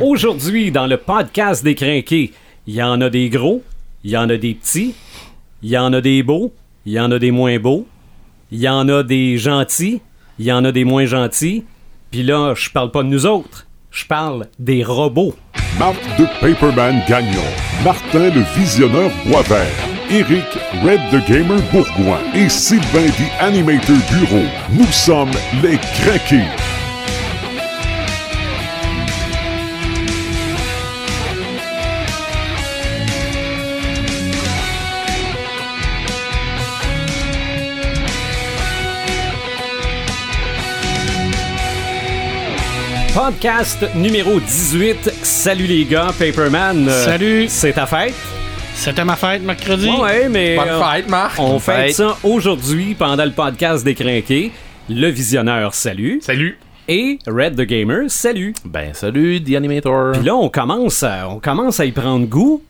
Aujourd'hui, dans le podcast des crinqués, il y en a des gros, il y en a des petits, il y en a des beaux, il y en a des moins beaux, il y en a des gentils, il y en a des moins gentils. Puis là, je parle pas de nous autres, je parle des robots. Marc de Paperman Gagnon, Martin le Visionneur Boisvert, Eric Red the Gamer Bourgoin et Sylvain the Animator Bureau. Nous sommes les craqués. Podcast numéro 18. Salut les gars, Paperman. euh, Salut. C'est ta fête? C'était ma fête mercredi. Ouais, mais Bonne euh, fête, Marc. on fête fête. ça aujourd'hui pendant le podcast des crinqués. Le visionneur, salut. Salut. Et Red the Gamer, salut. Ben salut, The Animator. Puis là, on commence, à, on commence à y prendre goût.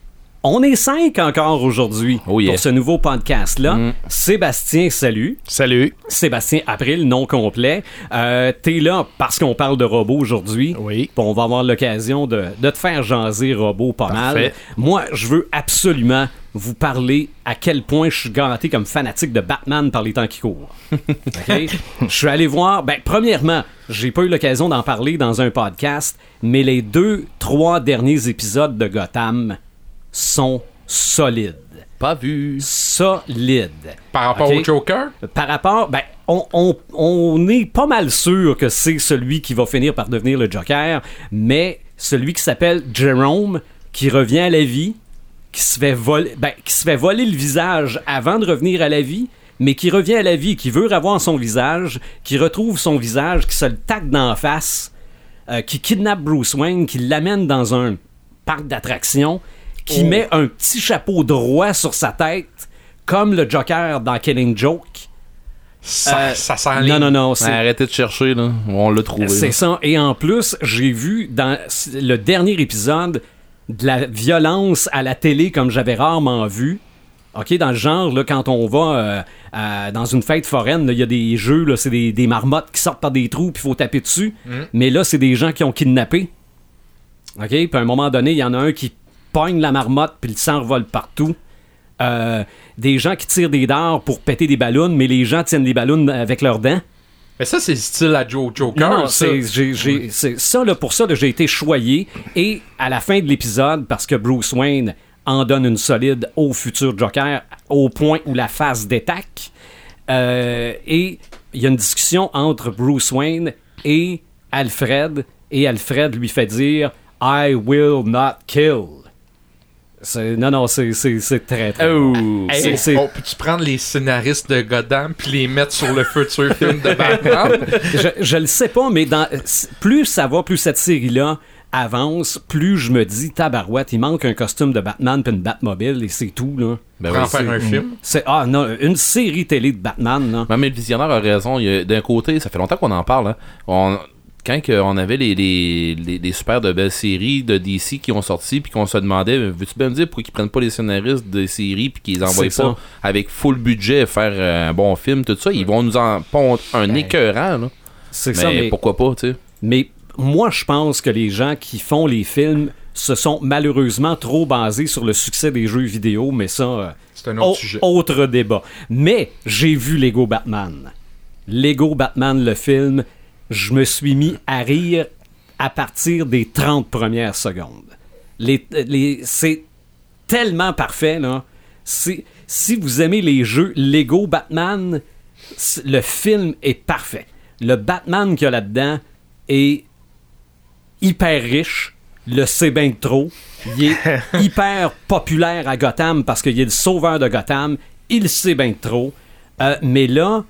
On est cinq encore aujourd'hui Oh yeah. pour ce nouveau podcast-là. Mm. Sébastien, salut. Salut. Sébastien April, nom complet. Euh, T'es là parce qu'on parle de robots aujourd'hui. Oui. Puis on va avoir l'occasion de, de te faire jaser robots pas mal. Parfait. Moi, je veux absolument vous parler à quel point je suis gâté comme fanatique de Batman par les temps qui courent. OK? Je suis allé voir. Ben, premièrement, j'ai pas eu l'occasion d'en parler dans un podcast, mais les deux, trois derniers épisodes de Gotham sont solides. Pas vu. Solides. Par rapport au Joker, Par rapport, ben, on, on- on est pas mal sûr que c'est celui qui va finir par devenir le Joker, mais celui qui s'appelle Jerome, qui revient à la vie, qui se fait voler, ben, qui se fait voler le visage avant de revenir à la vie, mais qui revient à la vie, qui veut revoir son visage, qui retrouve son visage, qui se le taque d'en face, euh, qui kidnappe Bruce Wayne, qui l'amène dans un parc d'attractions, qui met un petit chapeau droit sur sa tête, comme le Joker dans Killing Joke. ça, Euh, ça sent Non, non, non, Ben, c'est arrêtez de chercher, là. On l'a trouvé. c'est ça. Et en plus, j'ai vu dans le dernier épisode de la violence à la télé comme j'avais rarement vu. OK, dans le genre, là, quand on va euh, dans une fête foraine, il y a des jeux, là, c'est des, des marmottes qui sortent par des trous, puis il faut taper dessus. Mais là, c'est des gens qui ont kidnappé. OK, puis à un moment donné, il y en a un qui pogne la marmotte, puis le sang revole partout. Euh, des gens qui tirent des dards pour péter des ballons, mais les gens tiennent des ballons avec leurs dents. Mais ça, c'est le style à Joe Joker. Non, ça. c'est ça, là, pour ça, j'ai été choyé. Et à la fin de l'épisode, parce que Bruce Wayne en donne une solide au futur Joker, au point où la face détaque. euh, et il y a une discussion entre Bruce Wayne et Alfred. Et Alfred lui fait dire I will not kill. C'est- Non, non, c'est c'est- c'est très, très. bon. Oh. Hey, c'est- c'est- on peut-tu prendre les scénaristes de Gotham puis les mettre sur le futur film de Batman? je, je le sais pas, mais dans, plus ça va, plus cette série-là avance, plus je me dis, tabarouette, il manque un costume de Batman puis une Batmobile et c'est tout, là. Ben oui, en faire un film. C'est, ah non, une série télé de Batman, là. Mais le visionnaire a raison. Il y a- D'un côté, ça fait longtemps qu'on en parle. hein. On- Quand on avait les, les, les, les super de belles séries de DC qui ont sorti, puis qu'on se demandait, veux-tu bien me dire pourquoi ils prennent pas les scénaristes des séries, puis qu'ils les envoient pas ça. avec full budget faire euh, un bon film, tout ça, ils vont nous en pondre un écœurant, là. C'est Mais, ça, mais, pourquoi pas, tu sais? mais moi, je pense que les gens qui font les films se sont malheureusement trop basés sur le succès des jeux vidéo, mais ça... euh, C'est un autre Au- sujet. Autre débat. Mais j'ai vu Lego Batman. Lego Batman, le film, je me suis mis à rire à partir des 30 premières secondes. Les, les- c'est tellement parfait, là. Si vous aimez les jeux Lego Batman, le film est parfait. Le Batman qu'il y a là-dedans est hyper riche, le sait bien trop. Il est hyper populaire à Gotham parce qu'il est le sauveur de Gotham. Il sait bien trop. Euh, mais là,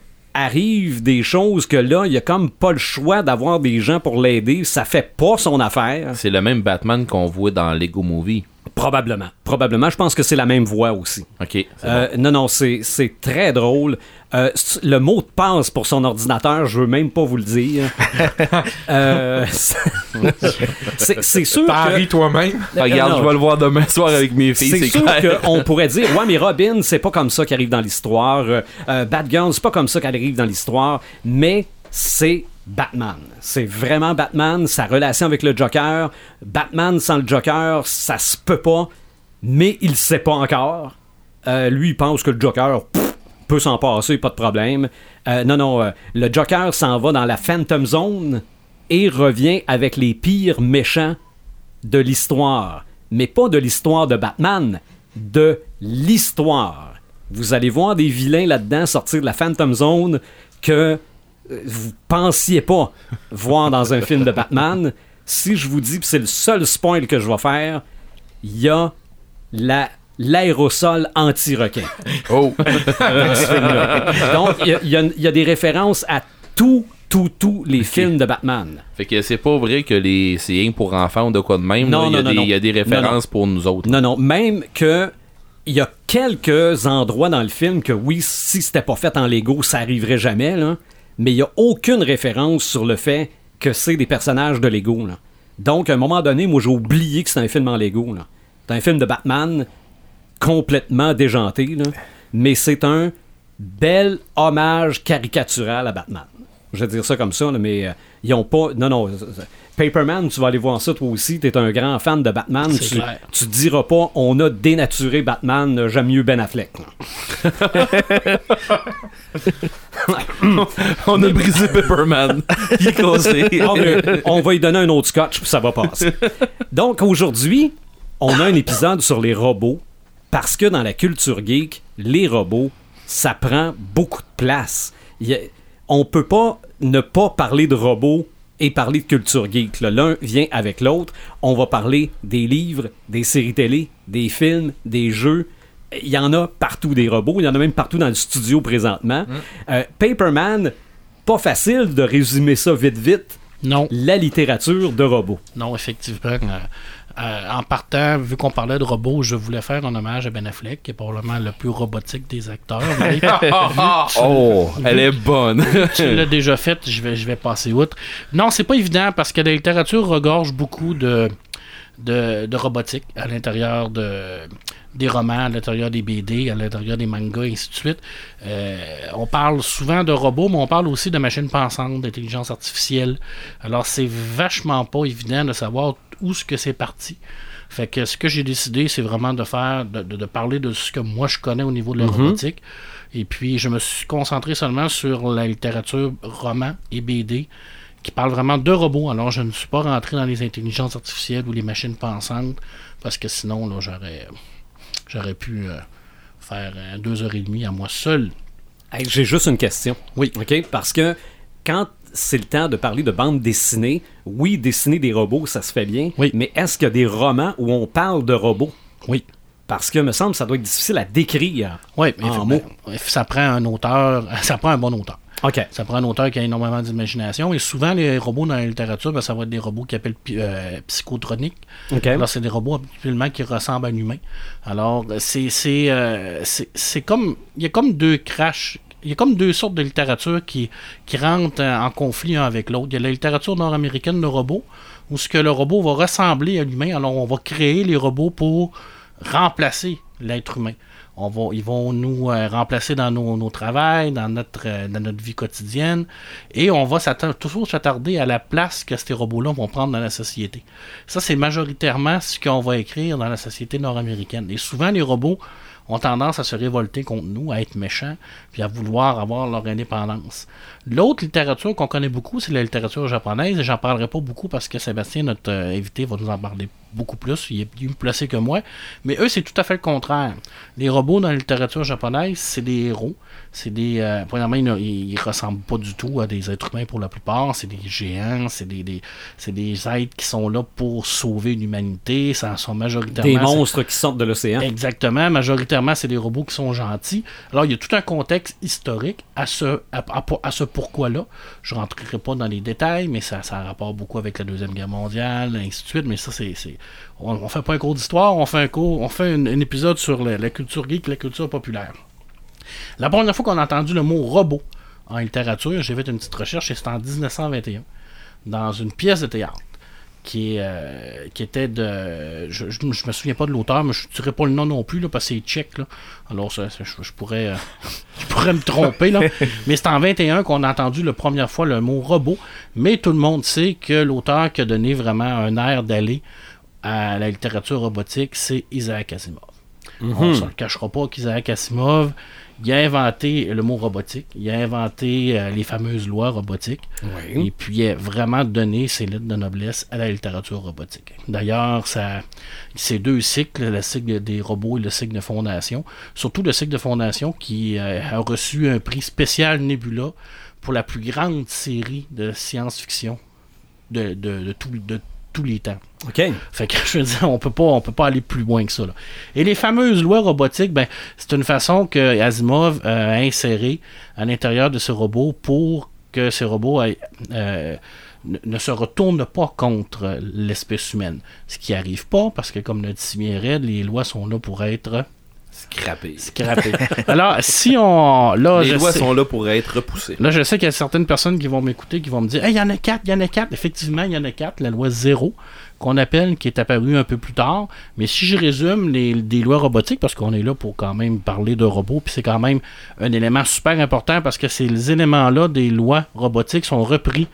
arrivent des choses que là, il a comme pas le choix d'avoir des gens pour l'aider. Ça fait pas son affaire. C'est le même Batman qu'on voit dans Lego Movie. Probablement. Probablement. Je pense que c'est la même voix aussi. Ok, Euh, Non, non, c'est c'est très drôle. Euh, le mot de passe pour son ordinateur, je veux même pas vous le dire. Euh, c'est c'est sûr que... toi-même. bon. Regarde, non. je vais le voir demain soir avec mes filles, C'est c'est sûr qu'on pourrait dire, ouais, mais Robin, c'est pas comme ça qui arrive dans l'histoire. Euh, euh, Batgirl, c'est pas comme ça qu'elle arrive dans l'histoire. Mais c'est Batman. C'est vraiment Batman, sa relation avec le Joker. Batman sans le Joker, ça se peut pas, mais il sait pas encore. Euh, lui, il pense que le Joker peut s'en passer, pas de problème. Euh, non, non, euh, le Joker s'en va dans la Phantom Zone et revient avec les pires méchants de l'histoire. Mais pas de l'histoire de Batman, de l'histoire. Vous allez voir des vilains là-dedans sortir de la Phantom Zone que vous pensiez pas voir dans un film de Batman. Si je vous dis que c'est le seul spoil que je vais faire, il y a la l'aérosol anti-requin. Oh! Donc, il y a- y, y des références à tous, tous, tous les films de Batman. fait que c'est pas vrai que les c'est rien pour enfants ou de quoi de même. Non, là. il, y a non, des, non, il y a des références pour nous autres. Non, non, même que il y a quelques endroits dans le film que oui, si c'était pas fait en Lego, ça arriverait jamais, là. Mais il y a aucune référence sur le fait que c'est des personnages de Lego. Donc, à un moment donné, moi, j'ai oublié que c'est un film en Lego. C'est un film de Batman complètement déjanté. Mais c'est un bel hommage caricatural à Batman. Je vais dire ça comme ça, là, mais euh, ils ont pas. Non, non. Paperman, tu vas aller voir ça toi aussi. T'es un grand fan de Batman. Tu, clair. tu te diras pas, on a dénaturé Batman, euh, j'aime mieux Ben Affleck. On a brisé Pepperman. Il est cassé. On va lui donner un autre scotch, puis ça va passer. Donc aujourd'hui, on a un épisode sur les robots, parce que dans la culture geek, les robots, ça prend beaucoup de place. Il y a- on peut pas ne pas parler de robots et parler de culture geek. L'un vient avec l'autre. On va parler des livres, des séries télé, des films, des jeux. Il y en a partout des robots. Il y en a même partout dans le studio présentement. Euh, Paperman, pas facile de résumer ça vite vite Non, la littérature de robots. non, effectivement. Euh, en partant, vu qu'on parlait de robots, je voulais faire un hommage à Ben Affleck, qui est probablement le plus robotique des acteurs. mais Oh, elle est bonne. tu l'as déjà fait, je vais, je vais passer outre. Non, c'est pas évident parce que la littérature regorge beaucoup de, de, de robotique à l'intérieur de, des romans, à l'intérieur des BD, à l'intérieur des mangas, et ainsi de suite. Euh, on parle souvent de robots, mais on parle aussi de machines pensantes, d'intelligence artificielle. Alors, c'est vachement pas évident de savoir où ce que c'est parti. Fait que ce que j'ai décidé, c'est vraiment de faire, de, de- de parler de ce que moi je connais au niveau de la robotique. Et puis, je me suis concentré seulement sur la littérature roman et BD qui parle vraiment de robots. Alors, je ne suis pas rentré dans les intelligences artificielles ou les machines pensantes parce que sinon, là, j'aurais, j'aurais pu euh, faire euh, deux heures et demie à moi seul. Hey, J'ai juste une question. Oui. OK? Parce que quand c'est le temps de parler de bande dessinée, oui, dessiner des robots, ça se fait bien. Oui. Mais est-ce qu'il y a des romans où on parle de robots? Oui. Parce que, me semble, ça doit être difficile à décrire. Oui, mais En mots. ça prend un auteur, ça prend un bon auteur. OK. Ça prend un auteur qui a énormément d'imagination. Et souvent, les robots dans la littérature, ben, ça va être des robots qui appellent euh, psychotroniques. OK. Alors, c'est des robots habituellement qui ressemblent à un humain. Alors, c'est c'est euh, c'est- c'est comme. Il y a comme deux crashs. Il y a comme deux sortes de littérature qui, rentrent euh, en conflit un avec l'autre. Il y a la littérature nord-américaine de robots, où ce que le robot va ressembler à l'humain. Alors, on va créer les robots pour remplacer l'être humain. On va, ils vont nous euh, remplacer dans nos, nos travails, dans notre, euh, dans notre vie quotidienne, et on va toujours s'attarder à la place que ces robots-là vont prendre dans la société. Ça, c'est majoritairement ce qu'on va écrire dans la société nord-américaine. Et souvent, les robots ont tendance à se révolter contre nous, à être méchants, puis à vouloir avoir leur indépendance. L'autre littérature qu'on connaît beaucoup, c'est la littérature japonaise, et j'en parlerai pas beaucoup parce que Sébastien, notre euh, invité, va nous en parler beaucoup plus, il est mieux placé que moi, mais eux, c'est tout à fait le contraire. Les robots dans la littérature japonaise, c'est des héros, c'est des... euh, premièrement, ils, ne- ressemblent pas du tout à des êtres humains pour la plupart, c'est des géants, c'est des, des- c'est des êtres qui sont là pour sauver l'humanité, ça sont majoritairement... Des monstres qui sortent de l'océan. Exactement. Majoritairement, c'est des robots qui sont gentils. Alors, il y a tout un contexte historique à ce, à, à- à ce pourquoi-là. Je ne rentrerai pas dans les détails, mais ça, ça a rapport beaucoup avec la Deuxième Guerre mondiale, et ainsi de suite. Mais ça, c'est. c'est- On ne fait pas un cours d'histoire, on fait un cours, on fait un, un épisode sur la, la culture geek, la culture populaire. La première fois qu'on a entendu le mot robot en littérature, j'ai fait une petite recherche et c'était en 1921, dans une pièce de théâtre qui, euh, qui était de. Je, je, je me souviens pas de l'auteur, mais je ne dirais pas le nom non plus, là, parce que c'est tchèque. Là. Alors, ça, ça, je, je pourrais, euh, je pourrais me tromper. Là. mais c'est en 21 qu'on a entendu la première fois le mot robot. Mais tout le monde sait que l'auteur qui a donné vraiment un air d'aller à la littérature robotique, c'est Isaac Asimov. On ne se le cachera pas qu'Isaac Asimov, il a inventé le mot robotique, il a inventé euh, les fameuses lois robotiques, et puis il a vraiment donné ses lettres de noblesse à la littérature robotique. D'ailleurs, ça, ces deux cycles, le cycle des robots et le cycle de fondation, surtout le cycle de fondation qui euh, a reçu un prix spécial Nebula pour la plus grande série de science-fiction de, de, de, tout- de tous les temps. OK. Fait que je veux dire, on peut pas, on peut pas aller plus loin que ça. là. Et les fameuses lois robotiques, ben, c'est une façon que Asimov euh, a inséré à l'intérieur de ce robot pour que ces robots aient, euh, ne, se retournent pas contre l'espèce humaine. Ce qui arrive pas, parce que comme le dit Red, les lois sont là pour être Scrappé. scrappées. Alors, si on... Là, Les je lois sais- sont là pour être repoussées. Là, je sais qu'il y a certaines personnes qui vont m'écouter, qui vont me dire Hey, il y en a quatre, il y en a quatre. Effectivement, il y en a quatre. La loi zéro, qu'on appelle, qui est apparue un peu plus tard. Mais si je résume les, des lois robotiques, parce qu'on est là pour quand même parler de robots, puis c'est quand même un élément super important parce que ces éléments-là des lois robotiques sont repris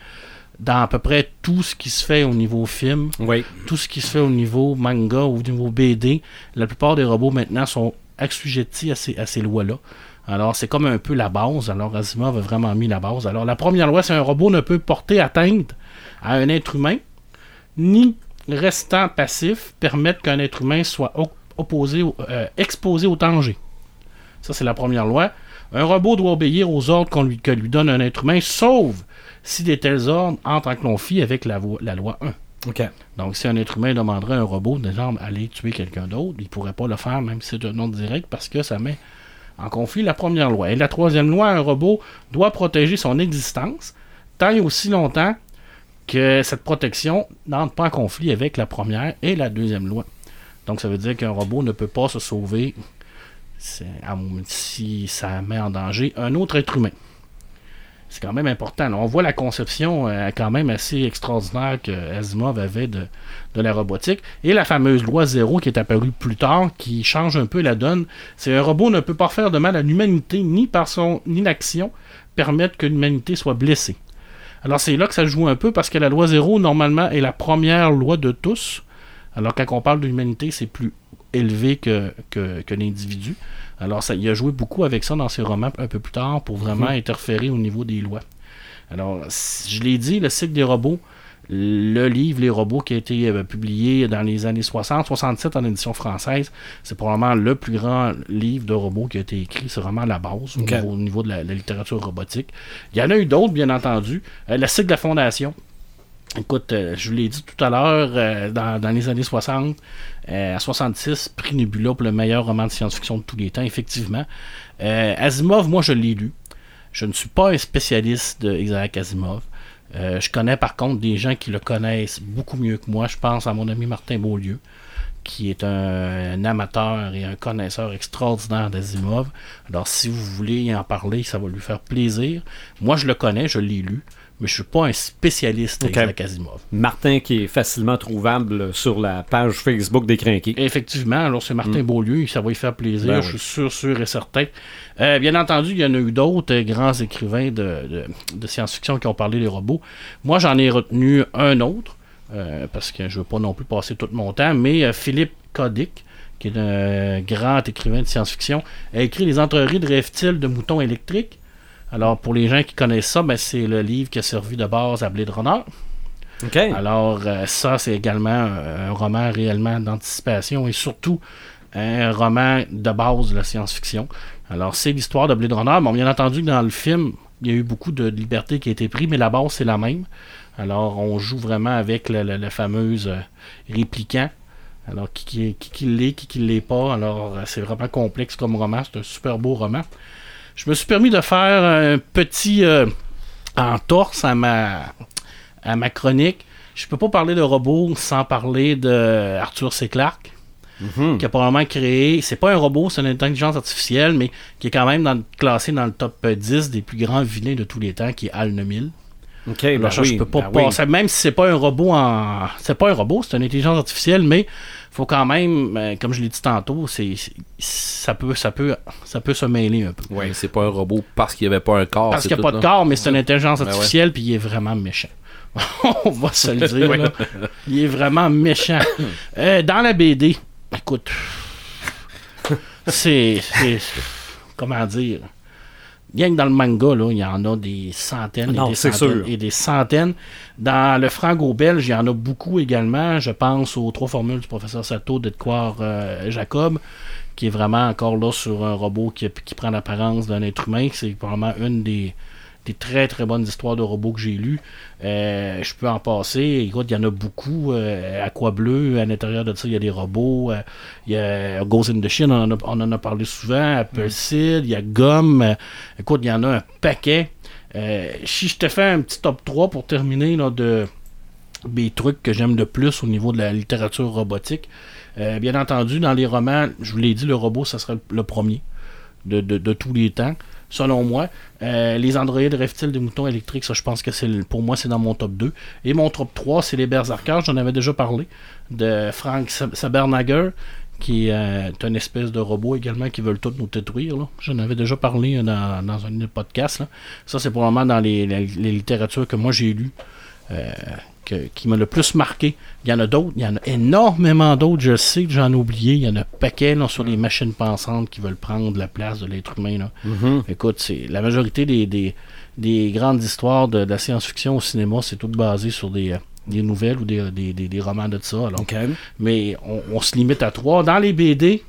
dans à peu près tout ce qui se fait au niveau film, Oui. tout ce qui se fait au niveau manga, au niveau BD. La plupart des robots maintenant sont assujettis à ces, lois-là. Alors, c'est comme un peu la base. Alors, Asimov a vraiment mis la base. Alors, la première loi, c'est un robot ne peut porter atteinte à un être humain, ni restant passif permettre qu'un être humain soit op- opposé, euh, exposé au danger. Ça, c'est la première loi. Un robot doit obéir aux ordres qu'on lui, que lui donne un être humain, sauf si des tels ordres entrent en conflit avec la, la loi 1. Donc, si un être humain demanderait à un robot, d'exemple, aller tuer quelqu'un d'autre, il pourrait pas le faire, même si c'est un ordre direct, parce que ça met en conflit la première loi. Et la troisième loi, un robot doit protéger son existence tant et aussi longtemps que cette protection n'entre pas en conflit avec la première et la deuxième loi. Donc, ça veut dire qu'un robot ne peut pas se sauver si ça met en danger un autre être humain. C'est quand même important. On voit la conception euh, quand même assez extraordinaire que Asimov avait de, de la robotique. Et la fameuse loi zéro qui est apparue plus tard, qui change un peu la donne. C'est un robot ne peut pas faire de mal à l'humanité, ni par son inaction permettre que l'humanité soit blessée. Alors c'est là que ça joue un peu parce que la loi zéro, normalement, est la première loi de tous. Alors quand on parle de l'humanité, c'est plus élevé que, que, que l'individu. Alors ça, il a joué beaucoup avec ça dans ses romans un peu plus tard pour vraiment interférer au niveau des lois. Alors, je l'ai dit, le cycle des robots, le livre Les robots qui a été euh, publié dans les années 60-67 en édition française, c'est probablement le plus grand livre de robots qui a été écrit. C'est vraiment la base au, niveau, au niveau de la, la littérature robotique. Il y en a eu d'autres, bien entendu. Euh, le cycle de la Fondation. Écoute, euh, je vous l'ai dit tout à l'heure, euh, dans, les années 60, euh, à 66, prix Nebula pour le meilleur roman de science-fiction de tous les temps, effectivement. Asimov, moi, je l'ai lu. Je ne suis pas un spécialiste de Isaac Asimov. Je connais par contre des gens qui le connaissent beaucoup mieux que moi. Je pense à mon ami Martin Beaulieu, qui est un, un amateur et un connaisseur extraordinaire d'Asimov. Alors, si vous voulez en parler, ça va lui faire plaisir. Moi, je le connais, je l'ai lu, mais je suis pas un spécialiste Ok. d'Isaac Asimov. Martin qui est facilement trouvable sur la page Facebook des Crinqués. Effectivement, alors c'est Martin Beaulieu, ça va lui faire plaisir, Ben je oui. suis sûr, sûr et certain. Euh, bien entendu, il y en a eu d'autres euh, grands écrivains de, de- de science-fiction qui ont parlé des robots. Moi, j'en ai retenu un autre, euh, parce que je veux pas non plus passer tout mon temps, mais euh, Philippe Codic, qui est un grand écrivain de science-fiction, a écrit Les entreries de reptiles de moutons électriques? Alors, pour les gens qui connaissent ça, ben, c'est le livre qui a servi de base à Blade Runner. OK. Alors, euh, ça, c'est également un, un roman réellement d'anticipation et surtout un roman de base de la science-fiction. Alors, c'est l'histoire de Blade Runner. Bon, bien entendu, dans le film, il y a eu beaucoup de liberté qui a été prise, mais la base, c'est la même. Alors, on joue vraiment avec le, le- le fameuse euh, répliquant. Alors, qui, qui, qui, qui l'est, qui, qui l'est pas. Alors, euh, c'est vraiment complexe comme roman. C'est un super beau roman. Je me suis permis de faire un petit euh, entorse à ma, à ma chronique. Je peux pas parler de robots sans parler de Arthur C. Clarke, Mhm. qui a probablement créé. C'est pas un robot, c'est une intelligence artificielle, mais qui est quand même dans- classé dans le top 10 des plus grands vilains de tous les temps, qui est Al 9000. OK, Là, ben oui, je peux pas ben oui. même si c'est pas un robot en. C'est pas un robot, c'est une intelligence artificielle, mais faut quand même, euh, comme je l'ai dit tantôt, c'est, ça peut, ça peut, ça peut se mêler un peu. Ouais, c'est pas un robot parce qu'il y avait pas un corps. Parce qu'il n'y a pas de là. corps, mais c'est une intelligence Ben artificielle, puis il est vraiment méchant. On va se le dire, là. Il est vraiment méchant. Euh, dans la BD, écoute, c'est. c'est- Comment dire? Bien que dans le manga, là, il y en a des centaines, Non, et, des centaines et des centaines. Dans le franco-belge, il y en a beaucoup également. Je pense aux trois formules du professeur Sato d'Edouard euh, Jacob, qui est vraiment encore là sur un robot qui, qui prend l'apparence d'un être humain. C'est probablement une des, des très très bonnes histoires de robots que j'ai lues. Euh, je peux en passer. Écoute, il y en a beaucoup. Euh, Aqua Bleu, à l'intérieur de ça, il y a des robots. Euh, il y a Ghost in the Shin, on en a, on en a parlé souvent. Apple Seed, il y a Gomme. Euh, écoute, il y en a un paquet. Si je te fais un petit top 3 pour terminer là, de des trucs que j'aime le plus au niveau de la littérature robotique. Bien entendu, dans les romans, je vous l'ai dit, le robot, ça serait le premier de, de- de tous les temps, selon moi. Euh, les androïdes reptiles des moutons électriques, ça, je pense que c'est pour moi, c'est dans mon top 2. Et mon top 3, c'est les Berserkers, j'en avais déjà parlé, de Frank Sab- Sabernager, qui est euh, un espèce de robot également qui veulent tous nous détruire. J'en avais déjà parlé euh, dans, un podcast. Ça, c'est probablement dans les, les- les littératures que moi j'ai lues. Que- qui m'a le plus marqué. Il y en a d'autres, il y en a énormément d'autres, je sais que j'en ai oublié. Il y en a un paquet là, sur les machines pensantes qui veulent prendre la place de l'être humain. là. Mhm. Écoute, c'est la majorité des, des, des grandes histoires de, de la science-fiction au cinéma, c'est tout basé sur des, euh, des nouvelles ou des, des, des- des romans de ça. alors. Mais on, on se limite à trois. Dans les BD,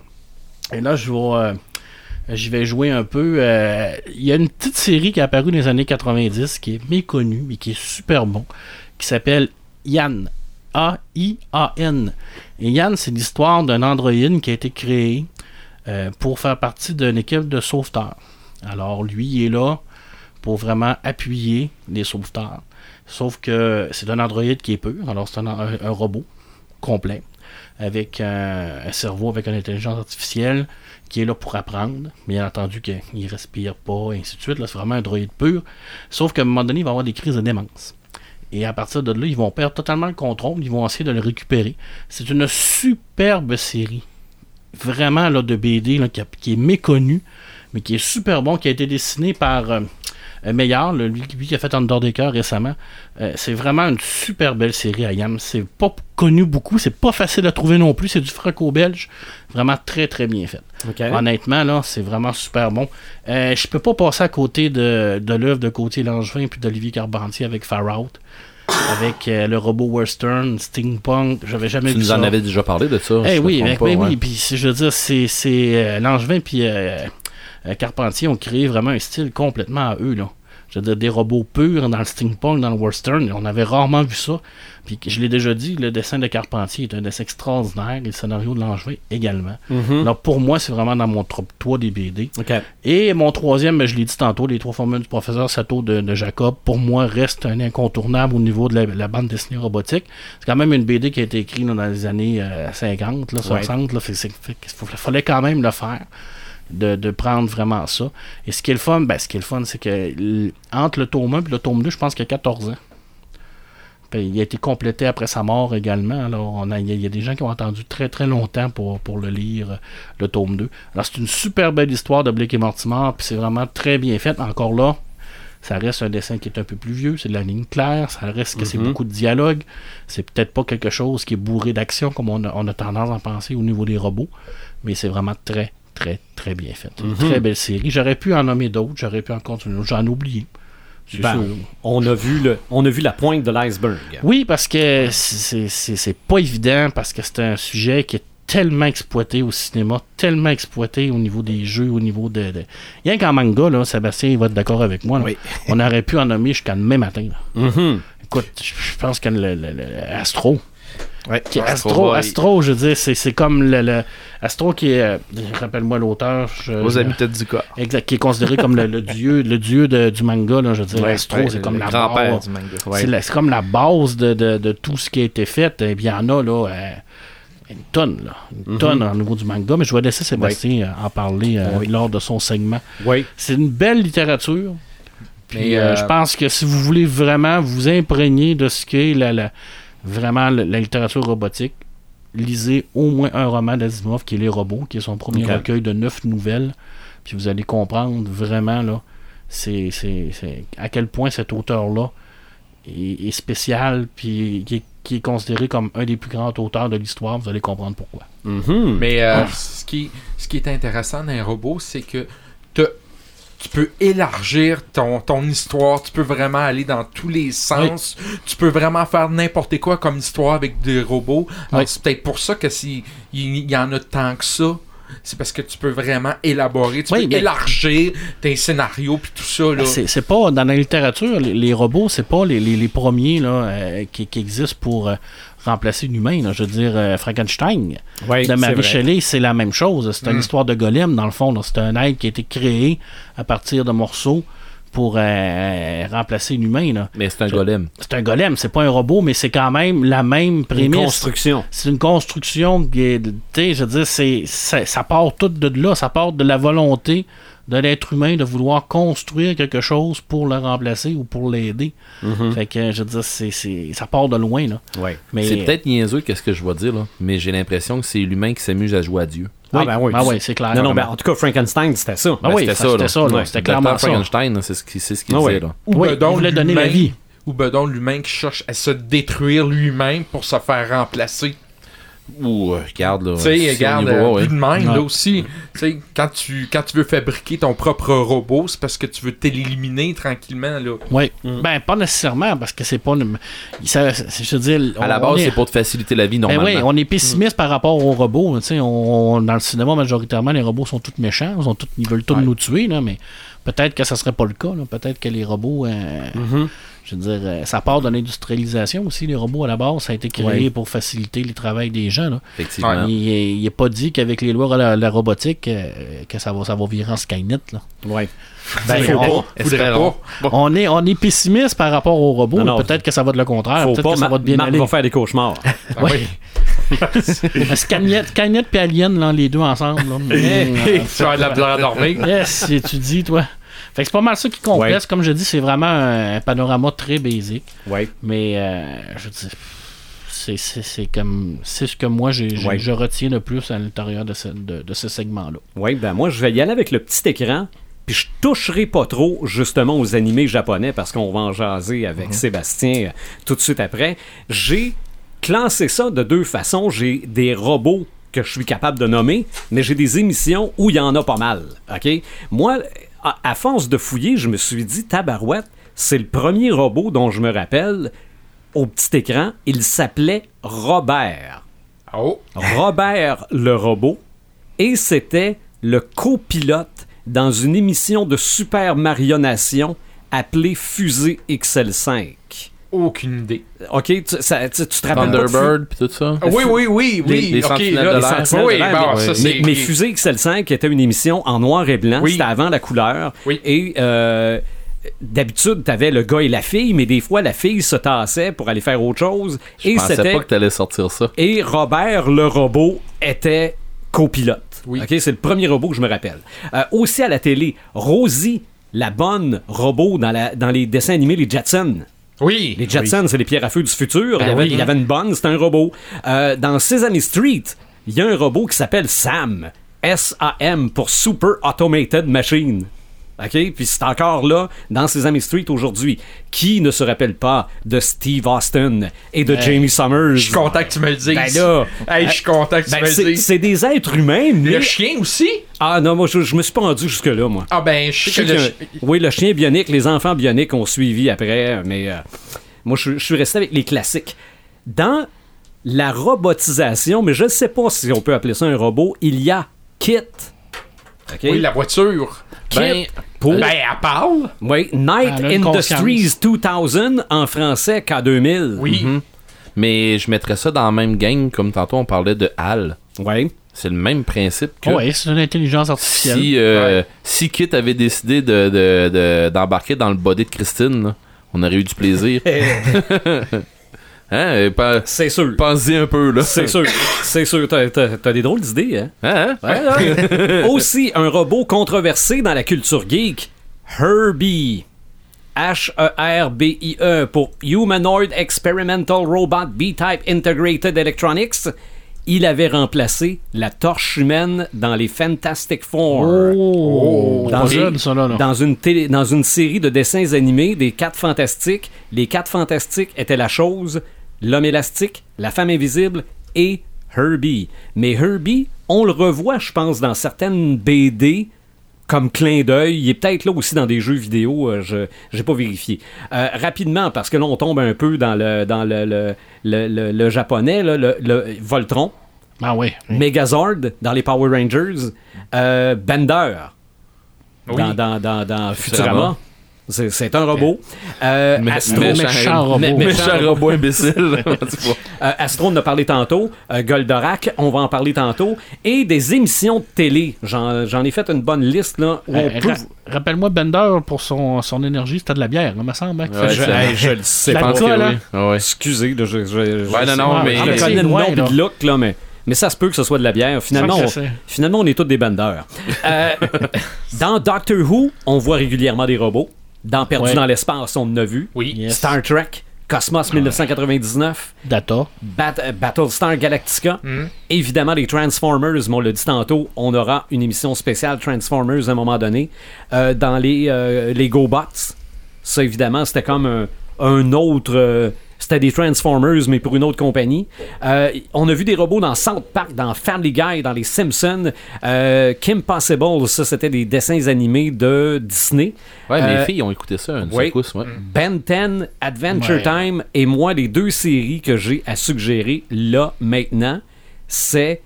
et là, je vais, euh, j'y vais jouer un peu. euh, Il y a une petite série qui est apparue dans les années 90 qui est méconnue, mais qui est super bon, qui s'appelle Yann. A-I-A-N. Et Yann, c'est l'histoire d'un androïde qui a été créé euh, pour faire partie d'une équipe de sauveteurs. Alors, lui, il est là pour vraiment appuyer les sauveteurs. Sauf que c'est un androïde qui est pur. Alors, c'est un, robot complet avec un, cerveau, avec une intelligence artificielle qui est là pour apprendre. Bien entendu qu'il ne respire pas, et ainsi de suite. C'est vraiment un droïde pur. Sauf qu'à un moment donné, il va avoir des crises de démence. Et à partir de là, ils vont perdre totalement le contrôle. Ils vont essayer de le récupérer. C'est une superbe série. Vraiment là, de BD qui, est méconnue, mais qui est super bon, qui a été dessiné par euh, euh, Meillard, le- lui, lui qui a fait Undertaker récemment. Euh, c'est vraiment une super belle série à Yam. C'est pas connu beaucoup, c'est pas facile à trouver non plus. C'est du franco-belge. Vraiment très très bien fait. Honnêtement, là, c'est vraiment super bon. Euh, je peux pas passer à côté de, de l'œuvre de Gauthier Langevin puis d'Olivier Carpentier avec Far Out. Avec euh, le robot western, Steampunk, j'avais jamais Tu vu nous ça. en avais déjà parlé de ça. Eh oui, mais, pas, mais ouais. oui, puis je veux dire, c'est, c'est euh, Langevin puis euh, Carpentier ont créé vraiment un style complètement à eux, là. Je veux dire, des robots purs dans le steampunk, dans le western, on avait rarement vu ça. Puis je l'ai déjà dit, le dessin de Carpentier est un dessin extraordinaire, et le scénario de Langevin également. Alors pour moi, c'est vraiment dans mon top 3 des BD. Et mon troisième, ben, je l'ai dit tantôt, les trois formules du professeur Sato de, de Jacob, pour moi, reste un incontournable au niveau de la, la bande dessinée robotique. C'est quand même une BD qui a été écrite là, dans les années euh, 50, là, 60. Là, fait, c'est- fait qu'il faut- fallait quand même le faire. De, de prendre vraiment ça. Et ce qui est le fun, ben, ce qui est le fun, c'est que entre le tome 1 et le tome 2, je pense qu'il y a 14 ans. Puis il a été complété après sa mort également. Alors, on a- il y, a- il y a des gens qui ont attendu très très longtemps pour, pour le lire, euh, le tome 2. Alors, c'est une super belle histoire de Blake et Mortimer, puis c'est vraiment très bien fait. Encore là, ça reste un dessin qui est un peu plus vieux, c'est de la ligne claire, ça reste que c'est beaucoup de dialogue. C'est peut-être pas quelque chose qui est bourré d'action comme on a, on a tendance à en penser au niveau des robots, mais c'est vraiment très, très, très bien fait. Une très belle série. J'aurais pu en nommer d'autres, j'aurais pu en continuer. J'en ai oublié. Ben, on a vu le, on a vu la pointe de l'iceberg. Oui, parce que c'est- pas évident, parce que c'est un sujet qui est tellement exploité au cinéma, tellement exploité au niveau des jeux, au niveau de... de... Rien qu'en manga, là, Sébastien il va être d'accord avec moi, là. Oui. on aurait pu en nommer jusqu'à demain matin. là. Mhm. Écoute, je pense que le, le- le- Astro, Ouais. qui- Astro Astro, je veux dire, c'est c'est comme le, le- Astro qui est, euh, rappelle-moi l'auteur, Aux amis Tezuka. exact, qui est considéré comme le, le dieu, le dieu de- du manga, là, je veux dire, Astro, Ouais, c'est comme le la grand-père base. du manga. C'est comme la base de, de- de tout ce qui a été fait. Et bien, il y en a là, euh, une tonne, là, une Mhm. tonne au niveau du manga. Mais je vais laisser Sébastien euh, en parler euh, lors de son segment. Oui. C'est une belle littérature, Puis Mais, euh, euh, je pense que si vous voulez vraiment vous imprégner de ce qu'est la, la- vraiment la, la littérature robotique, lisez au moins un roman d'Asimov qui est Les Robots, qui est son premier recueil de neuf nouvelles. Puis vous allez comprendre vraiment là, c'est, c'est- c'est- à quel point cet auteur-là est, est spécial, puis qui est, qui est considéré comme un des plus grands auteurs de l'histoire. Vous allez comprendre pourquoi. Mhm. Mais euh, ce, qui, ce qui est intéressant dans un robot, c'est que te- tu peux élargir ton, ton histoire, tu peux vraiment aller dans tous les sens, tu peux vraiment faire n'importe quoi comme histoire avec des robots. Oui. C'est peut-être pour ça que s'il il y en a tant que ça. C'est parce que tu peux vraiment élaborer, tu Oui, peux élargir tes scénarios puis tout ça. Là. C'est, c'est pas dans la littérature, les, les robots, c'est pas les, les- les premiers là, euh, qui, qui existent pour euh, remplacer l'humain. là. Je veux dire, euh, Frankenstein de vrai. Shelley, c'est la même chose. C'est une Mm. histoire de golem, dans le fond. là. C'est un être qui a été créé à partir de morceaux pour euh, remplacer l'humain. là. Mais c'est un golem. C'est un golem, c'est pas un robot, mais c'est quand même la même Une prémisse. construction. C'est une construction qui est, tu sais, je veux dire, c'est, ça, ça part tout de là, ça part de la volonté de l'être humain de vouloir construire quelque chose pour le remplacer ou pour l'aider. Mhm. Fait que, je veux dire, c'est, c'est- ça part de loin, là. Ouais. Mais, C'est peut-être niaiseux qu'est-ce que je vais dire, là, mais j'ai l'impression que c'est l'humain qui s'amuse à jouer à Dieu. Oui, Ah, ben oui. ah ouais, c'est clair. Non, non, ben, en tout cas, Frankenstein, c'était ça. Ah Ben, oui, c'était ça, c'était ça. C'était clairement ça. Frankenstein, c'est ce qu'il c'est ce Ah disait, ouais. là. Ou Oui, ben il voulait donner la vie. Ou ben donc l'humain qui cherche à se détruire lui-même pour se faire remplacer. Ou, euh, regarde, là. Tu sais, regarde, va, euh, ouais. plus de même, Ouais. là aussi. Tu sais, quand tu, quand tu veux fabriquer ton propre robot, c'est parce que tu veux t'éliminer tranquillement, là. Oui. Mm. Ben, pas nécessairement, parce que c'est pas. une- ça- je veux dire. À la on base, est- c'est pour te faciliter la vie Ben normalement. oui, on est pessimiste par rapport aux robots. Tu sais, on, dans le cinéma, majoritairement, les robots sont tous méchants. Ils, sont tous- ils veulent tous Ouais. nous tuer, là, mais peut-être que ça serait pas le cas. là. Peut-être que les robots, euh, Mhm. Je veux dire, euh, ça part de l'industrialisation aussi. Les robots, à la base, ça a été créé pour faciliter le travail des gens. Là. Effectivement. Il n'est pas dit qu'avec les lois de la, la robotique, euh, que ça va, ça va virer en Skynet. Là. Ouais. Ben, on, pas. Est, on est pessimiste par rapport aux robots. Peut-être que ça va de le contraire. Faut Peut-être pas, que ça va te bien Marc aller. va faire des cauchemars. Oui. Skynet, Skynet puis Alien, là, les deux ensemble. là. Tu vas de la dormir. Yes, tu dis, toi. Fait que c'est pas mal ça qui complète. Comme je dis, c'est vraiment un panorama très basique. Ouais. Mais euh, je veux dire, c'est, c'est, c'est comme. C'est ce que moi j'ai, j'ai- Ouais. je retiens le plus à l'intérieur de ce, de, de ce segment-là. Oui, ben moi, je vais y aller avec le petit écran. Puis je toucherai pas trop, justement, aux animés japonais parce qu'on va en jaser avec Sébastien euh, tout de suite après. J'ai classé ça de deux façons. J'ai des robots que je suis capable de nommer, mais j'ai des émissions où il y en a pas mal. OK? Moi, à, à force de fouiller, je me suis dit, tabarouette, c'est le premier robot dont je me rappelle au petit écran. Il s'appelait Robert. Oh. Robert le robot et c'était le copilote dans une émission de super marionnation appelée Fusée XL5. Aucune idée. OK, tu, ça- tu- tu te rappelles Thunderbird, puis tout ça? Ah, oui, oui, oui, oui. Les- les ok, sentinelles là, de Oui, mais- bon, ça, mais, Fusée XL5 était une émission en noir et blanc, Oui. c'était avant la couleur. Oui. Et euh, d'habitude, t'avais le gars et la fille, mais des fois, la fille se tassait pour aller faire autre chose. Je et pensais pas que t'allais sortir ça. et Robert le robot était copilote. Oui. Ok, c'est le premier robot que je me rappelle. Euh, aussi à la télé, Rosie, la bonne robot dans, la, dans les dessins animés, les Jetsons. Oui. Les Jetsons, c'est les pierres à feu du futur. Ben il, y avait, oui. il y avait une bonne, c'était un robot. Euh, dans Sesame Street, il y a un robot qui s'appelle Sam. S-A-M pour Super Automated Machine. OK? Puis c'est encore là dans Sesame Street aujourd'hui. Qui ne se rappelle pas de Steve Austin et de Jamie Summers? Je suis content que tu me le dises. Ben là, Hey, je suis content que tu Ben, me le c'est dises. c'est des êtres humains, mais... Le chien aussi? Ah non, moi, je, je me suis pas rendu jusque-là, moi. Ah ben, je sais que le que- chien... Oui, le chien bionique, les enfants bioniques ont suivi après, mais euh, moi, je, je suis resté avec les classiques. Dans la robotisation, mais je ne sais pas si on peut appeler ça un robot, il y a Kit. OK? Oui, la voiture. Ben, pour... Ben, elle parle. oui, Night Industries 2000 en français K2000. Oui. Mhm. Mais je mettrais ça dans la même gang, comme tantôt on parlait de HAL. Oui. C'est le même principe que Oui, c'est une intelligence artificielle. si, euh, Ouais. si Kit avait décidé de, de- de- d'embarquer dans le body de Christine, là, on aurait eu du plaisir. hein? C'est sûr. Pensez un peu, là. C'est sûr. C'est sûr. T'as, t'as- t'as des drôles d'idées, hein? Hein? hein? Ouais, ouais. Aussi, un robot controversé dans la culture geek, Herbie. H-E-R-B-I-E E pour Humanoid Experimental Robot B-Type Integrated Electronics. Il avait remplacé la torche humaine dans les Fantastic Four. Oh, Dans pas une- jeune, ça, là. là. Dans une, télé- dans une série de dessins animés des quatre fantastiques, les quatre fantastiques étaient la chose, l'homme élastique, la femme invisible et Herbie. Mais Herbie, on le revoit, je pense, dans certaines BD comme clin d'œil. Il est peut-être là aussi dans des jeux vidéo, euh, je j'ai pas vérifié. Euh, rapidement, parce que là, on tombe un peu dans le, dans le, le, le- le- japonais, là, le, Voltron, Ah oui. Megazord dans les Power Rangers, euh, Bender Oui. dans, dans, dans, dans Futurama. C'est, c'est un robot. Euh, Mais- Astro, méchant- méchant robot. mé- méchant Méchant robot. imbécile. Euh, Astro, on en a parlé tantôt. Euh, Goldorak, on va en parler tantôt. Et des émissions de télé. J'en, j'en ai fait une bonne liste là, où Euh, on peut. ra- Rappelle-moi, Bender, pour son, son énergie, c'était de la bière, il me semble. hein, Ouais, je, c'est- hey, je le sais pas. Oui. Ouais. Excusez, là, je, je, je- Ouais, non, je- non, mais- je le c'est connais loin, nom et là. de look, là, mais, mais ça se peut que ce soit de la bière. Finalement, on, finalement on est tous des benders. Euh, dans Doctor Who, on voit régulièrement des robots. Dans Perdu Ouais. dans l'espace, on en a vu. Oui. Yes. Star Trek, Cosmos 1999, Data. Bat- euh, Battlestar Galactica, Mhm. évidemment les Transformers, mais on l'a dit tantôt, on aura une émission spéciale Transformers à un moment donné. Euh, dans les, euh, les GoBots, ça évidemment c'était comme un, un autre... euh, c'était des Transformers, mais pour une autre compagnie. Euh, on a vu des robots dans South Park, dans Family Guy, dans les Simpsons. Euh, Kim Possible, ça c'était des dessins animés de Disney. Ouais, Euh, mes filles ont écouté ça, une oui. secousse, ouais. Ben 10, Adventure Ouais. Time et moi, les deux séries que j'ai à suggérer là, maintenant, c'est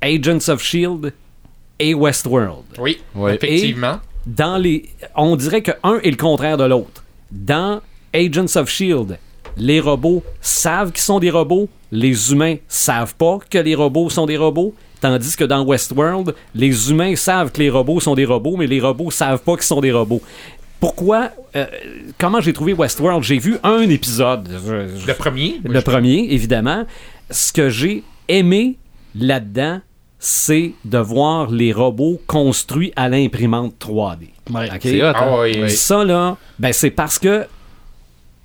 Agents of Shield et Westworld. Oui, Ouais. effectivement. Dans les, on dirait que un est le contraire de l'autre. Dans Agents of Shield, les robots savent qu'ils sont des robots, les humains savent pas que les robots sont des robots. Tandis que dans Westworld, les humains savent que les robots sont des robots, mais les robots savent pas qu'ils sont des robots. Pourquoi euh, Comment j'ai trouvé Westworld? J'ai vu un épisode. Je- je- Le premier? le premier, évidemment. Ce que j'ai aimé là-dedans, c'est de voir les robots construits à l'imprimante 3D. Ouais. OK? C'est hot, hein? Ah oui. Ça, là, ben, c'est parce que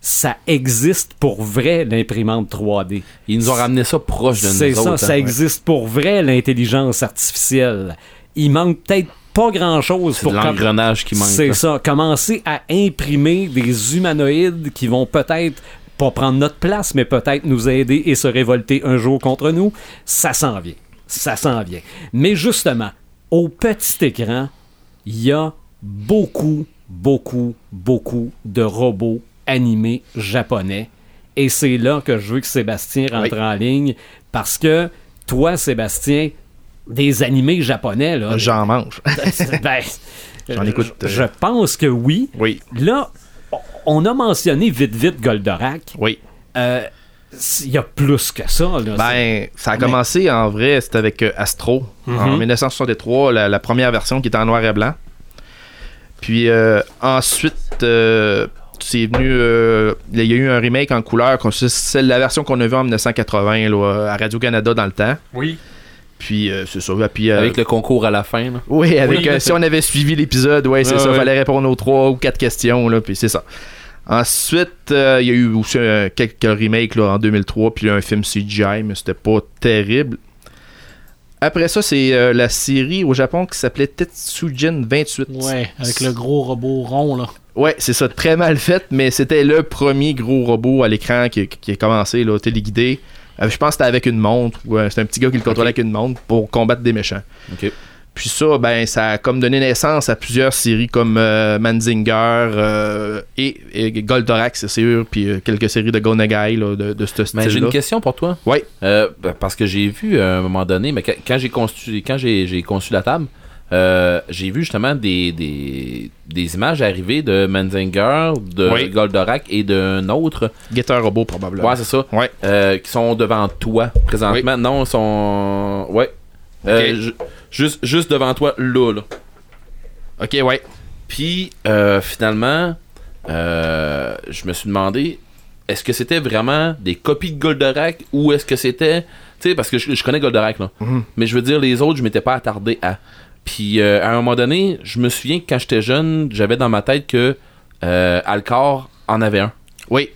ça existe pour vrai, l'imprimante 3D. Ils nous ont ramené ça proche de nous C'est ça, autres, ça hein. existe pour vrai, l'intelligence artificielle. Il manque peut-être pas grand-chose pour l'engrenage qui manque. C'est ça. Commencer à imprimer des humanoïdes qui vont peut-être pas prendre notre place, mais peut-être nous aider et se révolter un jour contre nous, ça s'en vient. Ça s'en vient. Mais justement, au petit écran, il y a beaucoup, beaucoup, beaucoup de robots animés japonais. Et c'est là que je veux que Sébastien rentre en ligne parce que toi, Sébastien, des animés japonais, là, J'en mange. ben, J'en écoute, Je, euh, je pense que oui. Oui, Là, on a mentionné vite, vite Goldorak. oui. Euh, Il y a plus que ça. Là. Ben, ça a commencé en vrai, c'était avec euh, Astro en 1963, la, la première version qui était en noir et blanc. Puis euh, ensuite, euh, c'est venu. euh, il y a eu un remake en couleur, c'est c'est la version qu'on a vue en 1980 là, à Radio-Canada dans le temps. Oui. Puis euh, c'est ça. Puis, euh, Avec le concours à la fin. là. Oui, avec, Oui. euh, si on avait suivi l'épisode, ouais, c'est Ouais, ça. ouais. Fallait répondre aux trois ou quatre questions, là, puis c'est ça. Ensuite, euh, il y a eu aussi euh, quelques remakes là, en 2003, puis un film CGI, mais c'était pas terrible. Après ça, c'est euh, la série au Japon qui s'appelait Tetsujin 28. Ouais, avec le gros robot rond, là. Ouais, c'est ça, très mal fait, mais c'était le premier gros robot à l'écran qui, qui a commencé, là, téléguidé. Euh, je pense que c'était avec une montre, ou euh, c'était un petit gars qui le contrôlait avec une montre pour combattre des méchants. Puis ça, ben, ça a comme donné naissance à plusieurs séries comme euh, Manzinger euh, et, et Goldorak, c'est sûr, puis quelques séries de Go Nagai là, de, de ce Mais j'ai style-là. une question pour toi. Ouais. Euh, ben, parce que j'ai vu à un moment donné, mais quand, j'ai conçu, quand j'ai conçu la table, euh, j'ai vu justement des, des, des images arriver de Menzinger, de Oui. Goldorak et d'un autre. Getter Robot, probablement. Ouais, c'est ça. Ouais. Euh, qui sont devant toi présentement. Non, ils sont. Ouais. Euh, ju- juste, juste devant toi, là, là. Ok, ouais. Puis, finalement, je me suis demandé, est-ce que c'était vraiment des copies de Goldorak ou est-ce que c'était. Tu sais, parce que je, je connais Goldorak, là. Mhm. Mais je veux dire, les autres, je m'étais pas attardé à. Puis, euh, à un moment donné, je me souviens que quand j'étais jeune, j'avais dans ma tête que euh, Alcor en avait un. Oui.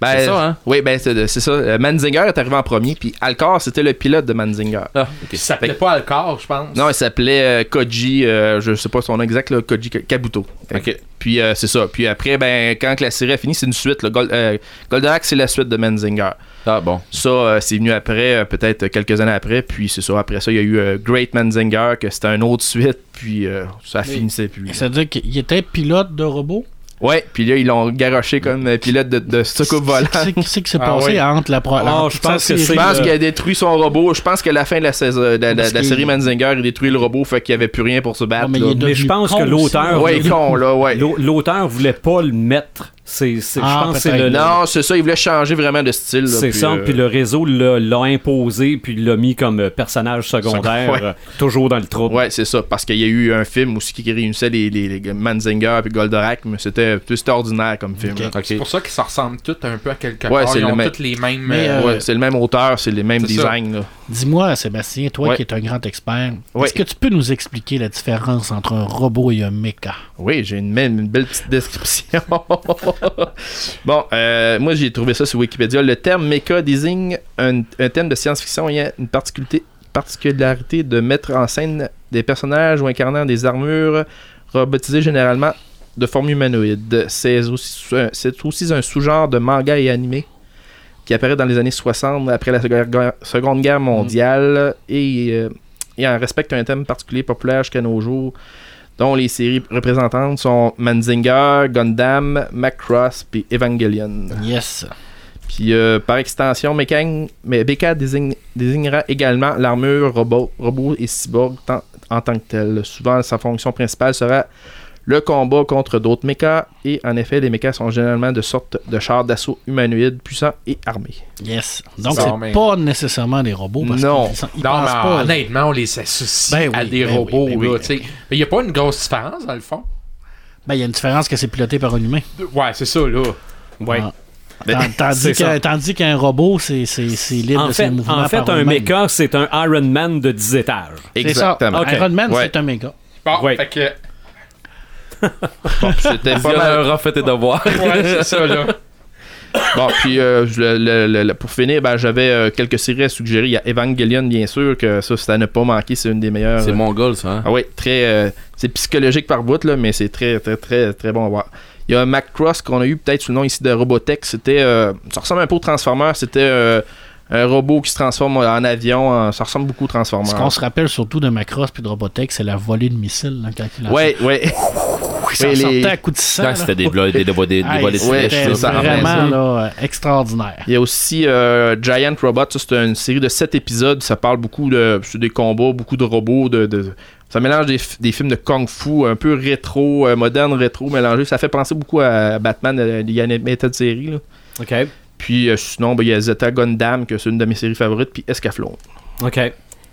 Ben, C'est ça, hein? Oui, ben c'est c'est ça. Euh, Manzinger est arrivé en premier, puis Alcor, c'était le pilote de Manzinger. Ah, Il s'appelait pas Alcor, je pense. Non, il s'appait euh, Koji, euh, je sais pas son nom exact, là, Koji Kabuto. Ok. Puis euh, c'est ça. Puis après, ben, quand que la série a fini, c'est une suite. Là. Gold, euh, Goldorak, c'est la suite de Manzinger. Ah bon. Ça, euh, c'est venu après, euh, peut-être quelques années après. Puis c'est ça. Après ça, il y a eu euh, Great Manzinger, que c'était une autre suite. Puis euh, ça finissait plus. C'est-à-dire qu'il était pilote de robot? Ouais, puis là, ils l'ont garoché comme euh, pilote de, de secours volant. Qu'est-ce qui- s'est Ah passé oui. entre la pro- Ah, la- je pense sa que série- c'est Je pense le- qu'il a détruit son robot. Je pense que la fin de la, saison, de, de- de Parce la qu'il- série Manzinger, il détruit le robot, fait qu'il n'y avait plus rien pour se battre. Ouais, mais je pense que l'auteur-. Ouais, con, là, ouais. L'au- L'auteur voulait pas le mettre. C'est, c'est- Ah, je pense que c'est peut-être. le, Non, c'est ça, il voulait changer vraiment de style. là, c'est puis, ça, euh, puis le réseau l'a, l'a imposé, puis l'a mis comme euh, personnage secondaire, Ouais. euh, toujours dans le trouble. Ouais, c'est ça, parce qu'il y a eu un film aussi qui réunissait les, les, les Manzinger et Goldorak, mais c'était c'était ordinaire comme film. C'est pour ça qu'ils se ressemblent tous un peu à quelque Ouais, part. c'est Ils le ont même- tous les mêmes. Mais, euh, Ouais, c'est le même auteur, c'est les mêmes C'est designs. là. Dis-moi, Sébastien, toi Ouais. qui es un grand expert, Ouais. est-ce que tu peux nous expliquer la différence entre un robot et un mecha? Oui, j'ai une, même une belle petite description. bon, euh, moi j'ai trouvé ça sur Wikipédia. Le terme mecha désigne un, un thème de science-fiction ayant une particularité, particularité de mettre en scène des personnages ou incarnant des armures robotisées généralement de forme humanoïde. C'est aussi, c'est aussi un sous-genre de manga et animé qui apparaît dans les années 60 après la Seconde- Guerre mondiale et, euh, et en respecte un thème particulier populaire jusqu'à nos jours dont les séries représentantes sont Manzinger, Gundam, Macross puis Evangelion. Yes. Puis euh, par extension, Mekan- mais BK désigne- désignera également l'armure robot, robot et cyborg en tant que telle. Souvent, sa fonction principale sera le combat contre d'autres mechas et en effet, les mechas sont généralement de sorte de chars d'assaut humanoïdes puissants et armés. Yes. Donc, c'est mais- pas nécessairement des robots parce Non. ils Non, pensent mais pas. honnêtement, on les associe Ben oui, à des ben robots. ben oui, ben oui. Il n'y a pas une grosse différence, dans le fond? Ben, il y a une différence que c'est piloté par un humain. Ouais, c'est ça, là. Ouais. Ah. Tandis qu'un robot, c'est c'est- c'est libre En de ses mouvements. en fait par un lui-même. mecha, c'est un Iron Man de 10 étages. C'est ça. Exactement. Ok. Iron Man, Ouais. c'est un méga. Bon, Ouais. fait que. Bon, C'était pas mal. Visioneur a fait tes devoirs. Ouais, c'est ça, là. Bon, puis euh, je- le- le- le- le- pour finir, ben, j'avais euh, quelques séries à suggérer. Il y a Evangelion, bien sûr, que ça, c'est à ne pas manquer. C'est une des meilleures. C'est mongol, ça. Hein? Ah oui, très. euh, c'est psychologique par bout, là, mais c'est très, très, très, très bon à voir. Il y a Macross qu'on a eu peut-être sous le nom ici de Robotech. C'était. euh, ça ressemble un peu au Transformer. C'était euh, un robot qui se transforme en avion. ça ressemble beaucoup au Transformer. Ce qu'on se rappelle surtout de Macross puis de Robotech, c'est la volée de missiles. là, quand il. Ouais, ouais. Ça oui, sortait les- à coups de sang. Quand c'était des, blo- des, des, volets C'était vraiment euh, extraordinaire. Il y a aussi euh, Giant Robot, c'est une série de 7 épisodes, ça parle beaucoup de des combats, beaucoup de robots, de, ça mélange des, films de kung fu un peu rétro, euh, moderne rétro mélangé, ça fait penser beaucoup à Batman, euh, les animated série là. OK. Puis euh, sinon, ben, il y a Zeta Gundam, que c'est une de mes séries favorites, puis Escaflowne. OK.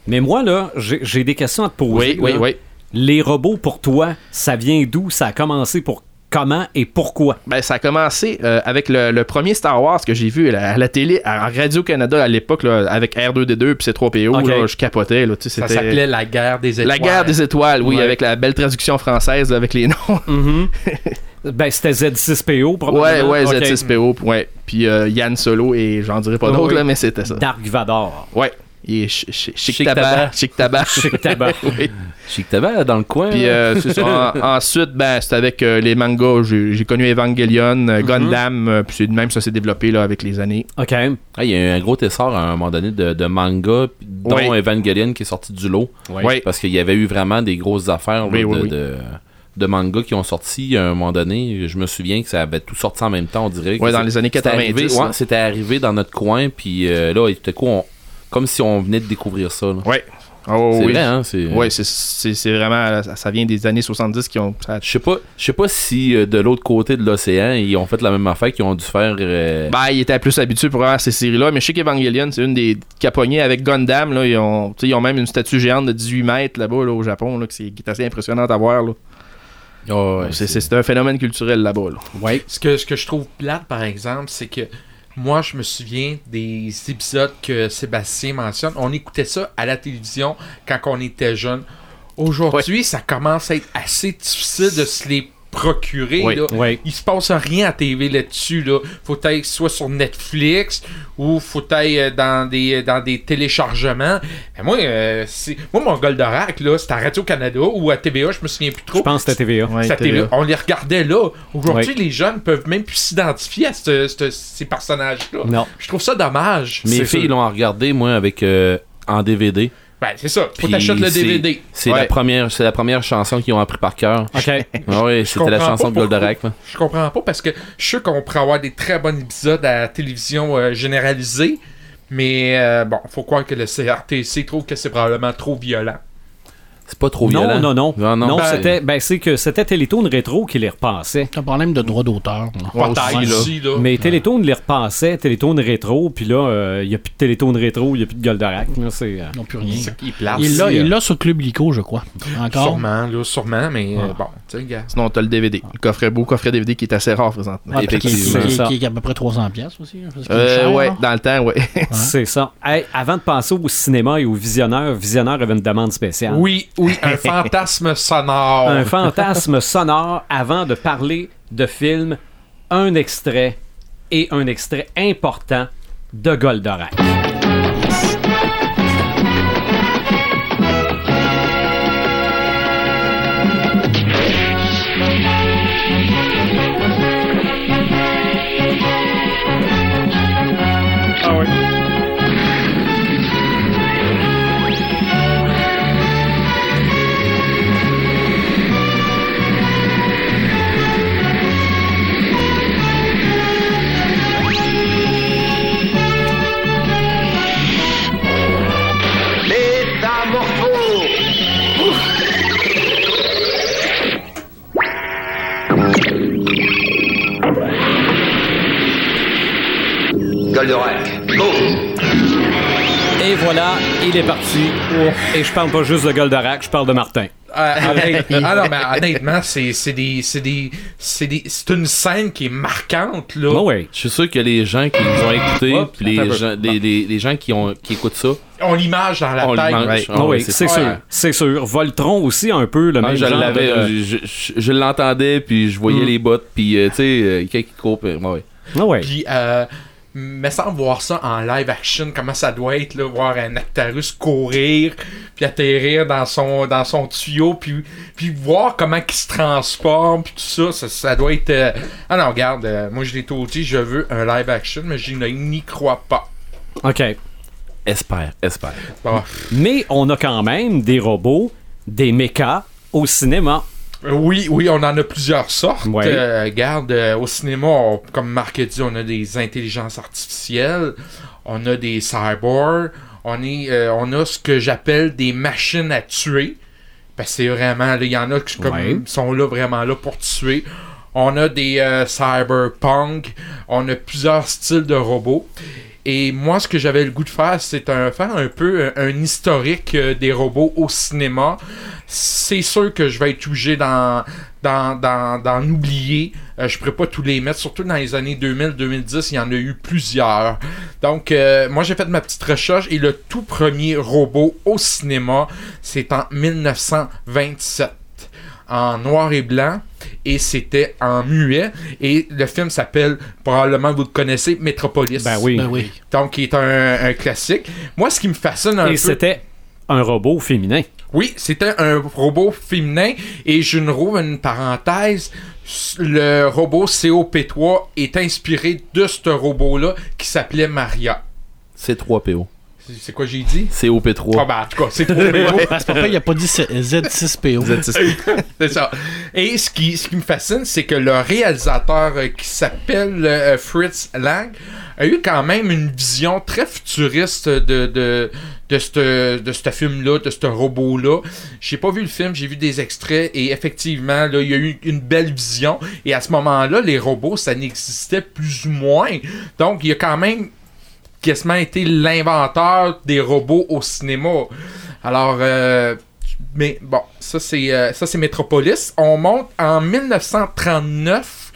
Mais moi, là, j'ai des questions à te poser. Oui, oui, oui. Les robots, pour toi, ça vient d'où? Ça a commencé pour comment et pourquoi? Ben, ça a commencé euh, avec le, le premier Star Wars que j'ai vu à la, à la télé, à Radio-Canada à l'époque, avec R2D2 puis C3PO, Ok. là, je capotais. Là, tu sais, Ça s'appelait La guerre des étoiles. La guerre des étoiles, oui, Ouais. avec la belle traduction française là, avec les noms. Mhm. ben, c'était Z6PO, Ouais, probablement. ouais, OK. Z6PO, ouais. Puis euh, Yann Solo et j'en dirais pas d'autres, oui. mais c'était ça. Dark Vador. Ouais. Il est chi- chi- chic, tabac. Chic tabac. Chic tabac. oui. Chic Tabac, dans le coin. Puis euh, c'est ça. En- ensuite, ben, c'était avec euh, les mangas. J'ai connu Evangelion, euh, Gundam, euh, puis c'est de même ça s'est développé là, avec les années. OK. Ah, il y a eu un gros essor à un moment donné de, de manga, dont Oui. Evangelion qui est sorti du lot. Ouais. Parce qu'il y avait eu vraiment des grosses affaires Oui, oui, de, oui. de, de mangas qui ont sorti à un moment donné. Je me souviens que ça avait tout sorti en même temps, on dirait. Ouais, dans c'est- les années c'était 90. arrivé, ouais, c'était arrivé dans notre coin, puis euh, là, tout à coup, on- comme si on venait de découvrir ça. là. Ouais. Oh, c'est oui. vrai, hein? C'est... Ouais, c'est- c'est c'est vraiment. Ça, vient des années 70 qui ont. ça- Je sais pas, je sais pas si euh, de l'autre côté de l'océan, ils ont fait la même affaire qu'ils ont dû faire. euh, Ben, ils étaient plus habitués pour avoir ces séries-là, mais je sais qu'Evangelion, c'est une des capognées avec Gundam. Là, ils, ont, tu sais, ils ont même une statue géante de 18 mètres là-bas, là, au Japon, là, qui, est assez impressionnante à voir. Là. oh, ouais, c'est, c'est- c'est un phénomène culturel là-bas. Là. Ouais. Ce que, ce que je trouve plate, par exemple, c'est que moi, je me souviens des épisodes que Sébastien mentionne. On écoutait ça à la télévision quand on était jeune. Aujourd'hui, ça commence à être assez difficile de se les procurer. Oui, là. oui. Il se passe rien à TV là-dessus. Là. Faut être soit sur Netflix ou faut être euh, dans des, dans des téléchargements. Mais moi, euh, moi, mon Goldorak, là, c'était à Radio-Canada ou à TVA, je me souviens plus trop. Je pense que c'était TVA. Ouais, C'était à TVA. TVA. On les regardait là. Aujourd'hui, Oui. les jeunes peuvent même plus s'identifier à ce- ce- ces personnages-là. Non. Je trouve ça dommage. Mes filles l'ont regardé, moi, avec euh, en DVD. Ben, c'est ça. Faut Puis t'acheter le DVD. C'est Ouais. la première, c'est la première chanson qu'ils ont appris par cœur. OK. Ah oui, c'était la chanson de Goldorak. Je comprends pas parce que je suis sûr qu'on pourrait avoir des très bons épisodes à la télévision euh, généralisée. Mais euh, bon, faut croire que le CRTC trouve que c'est probablement trop violent. C'est pas trop Non, violent. non, non. Non, non, Non, ben- c'était ben, c'est que c'était Télétoon Rétro qui les repassait. C'est un problème de droit d'auteur. Ouais. Mais Télétoon les repassait, Télétoon Rétro, puis là, il n'y a plus de Télétoon Rétro, il n'y a plus de Goldorak. là, c'est, euh, Ils n'ont plus rien. Plate. Il l'a il euh, l'a sur Club Lico, je crois. Encore? Sûrement, là, sûrement, mais euh, Ah. bon, tu sais, gars. Sinon, t'as le DVD. Le coffret beau, coffret DVD qui est assez rare présentement. Qui, est à peu près 300 pièces aussi. hein, Euh, cher, ouais, dans le temps, ouais. C'est ça. Hey, avant de passer au cinéma et au visionneur, visionneur avait une demande spéciale. Oui, oui, un fantasme sonore. Un fantasme sonore avant de parler de film, un extrait et un extrait important de Goldorak. Goldorak, go Et voilà, il est parti. Et je parle pas juste de Goldorak, je parle de Martin. Euh, honnête- ah non, mais honnêtement, c'est c'est des, c'est des, c'est des, c'est une scène qui est marquante là. Oh oui. Je suis sûr que les gens qui nous ont écoutés, les gens, les, les- les gens qui, ont, qui écoutent ça, On l'image dans la on tête. Ah Ah oui, c'est sûr. C'est sûr. Voltron aussi, un peu le Ah, même je genre l'avais, de- euh, je, je- je l'entendais, puis je voyais Mm. les bottes, puis euh, tu sais, euh, quelqu'un qui court, puis, ouais, ouais. Ah ouais. Puis, euh, me semble voir ça en live action, comment ça doit être, là, voir un Actarus courir, puis atterrir dans son, dans son tuyau, puis, puis voir comment il se transforme, puis tout ça, ça, ça doit être... euh, Ah non, regarde, euh, moi je l'ai tout dit, je veux un live action, mais je n'y- n'y crois pas. OK. Espère, espère. Bon. Mais on a quand même des robots, des mechas au cinéma. Euh, Oui, oui, on en a plusieurs sortes. Ouais. Euh, regarde, euh, au cinéma, on- comme Marc a dit, on a des intelligences artificielles, on a des cyborgs, on, est, euh, on a ce que j'appelle des machines à tuer. Parce que c'est vraiment, il y en a qui comme, Ouais. sont là vraiment là pour tuer. On a des cyberpunk, on a plusieurs styles de robots. Et moi, ce que j'avais le goût de faire, c'est faire un peu euh, un, historique euh, des robots au cinéma. C'est sûr que je vais être obligé d'en, oublier. Euh, je pourrais pas tous les mettre, surtout dans les années 2000-2010, il y en a eu plusieurs. Donc, moi, j'ai fait ma petite recherche et le tout premier robot au cinéma, c'est en 1927 en noir et blanc et c'était en muet et le film s'appelle probablement vous le connaissez Metropolis Ben oui. Ben oui. donc qui est un, un classique moi ce qui me fascine un Et peu c'était un robot féminin. oui c'était un robot féminin et je ne rouvre une parenthèse le robot COP3 est inspiré de ce robot là qui s'appelait Maria C3PO. c'est c'est quoi j'ai dit? COP3. ah ben en tout cas c'est trop gros. Parce que papa, il a pas dit C- Z6PO. C'est ça. Et ce qui, ce qui me fascine, c'est que le réalisateur euh, qui s'appelle euh, Fritz Lang a eu quand même une vision très futuriste de, de, de ce de ce film-là, de ce robot-là. J'ai pas vu le film, j'ai vu des extraits et effectivement, là, il y a eu une belle vision. Et à ce moment-là, les robots, ça n'existait plus ou moins. Donc, il y a quand même quasiment été l'inventeur des robots au cinéma. Alors, euh, mais bon, ça c'est euh, ça c'est Metropolis. On monte en 1939.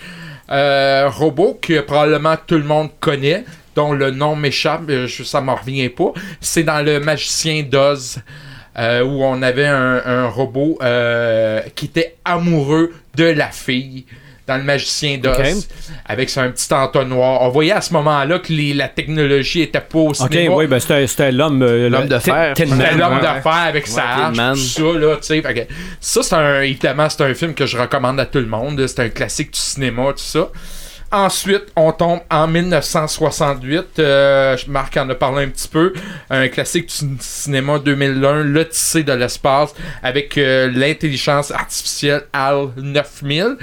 Euh, robot que probablement tout le monde connaît, dont le nom m'échappe, euh, ça m'en revient pas. C'est dans le Magicien d'Oz. où on avait un, robot qui était amoureux de la fille dans le magicien d'os Ok. avec son petit entonnoir. On voyait à ce moment-là que les- la technologie était pas au Ok, cinéma. oui, ben c'était c'était l'homme. euh, L'homme de fer. C'était l'homme ouais. d'affaires avec sa hache, tout ça, là, tu sais. Ça, c'est un, évidemment, c'est un film que je recommande à tout le monde. C'est un classique du cinéma, tout ça. Ensuite, on tombe en 1968. Euh, Marc en a parlé un petit peu. Un classique du cinéma 2001, L'Odyssée de l'espace, avec euh, l'intelligence artificielle HAL 9000.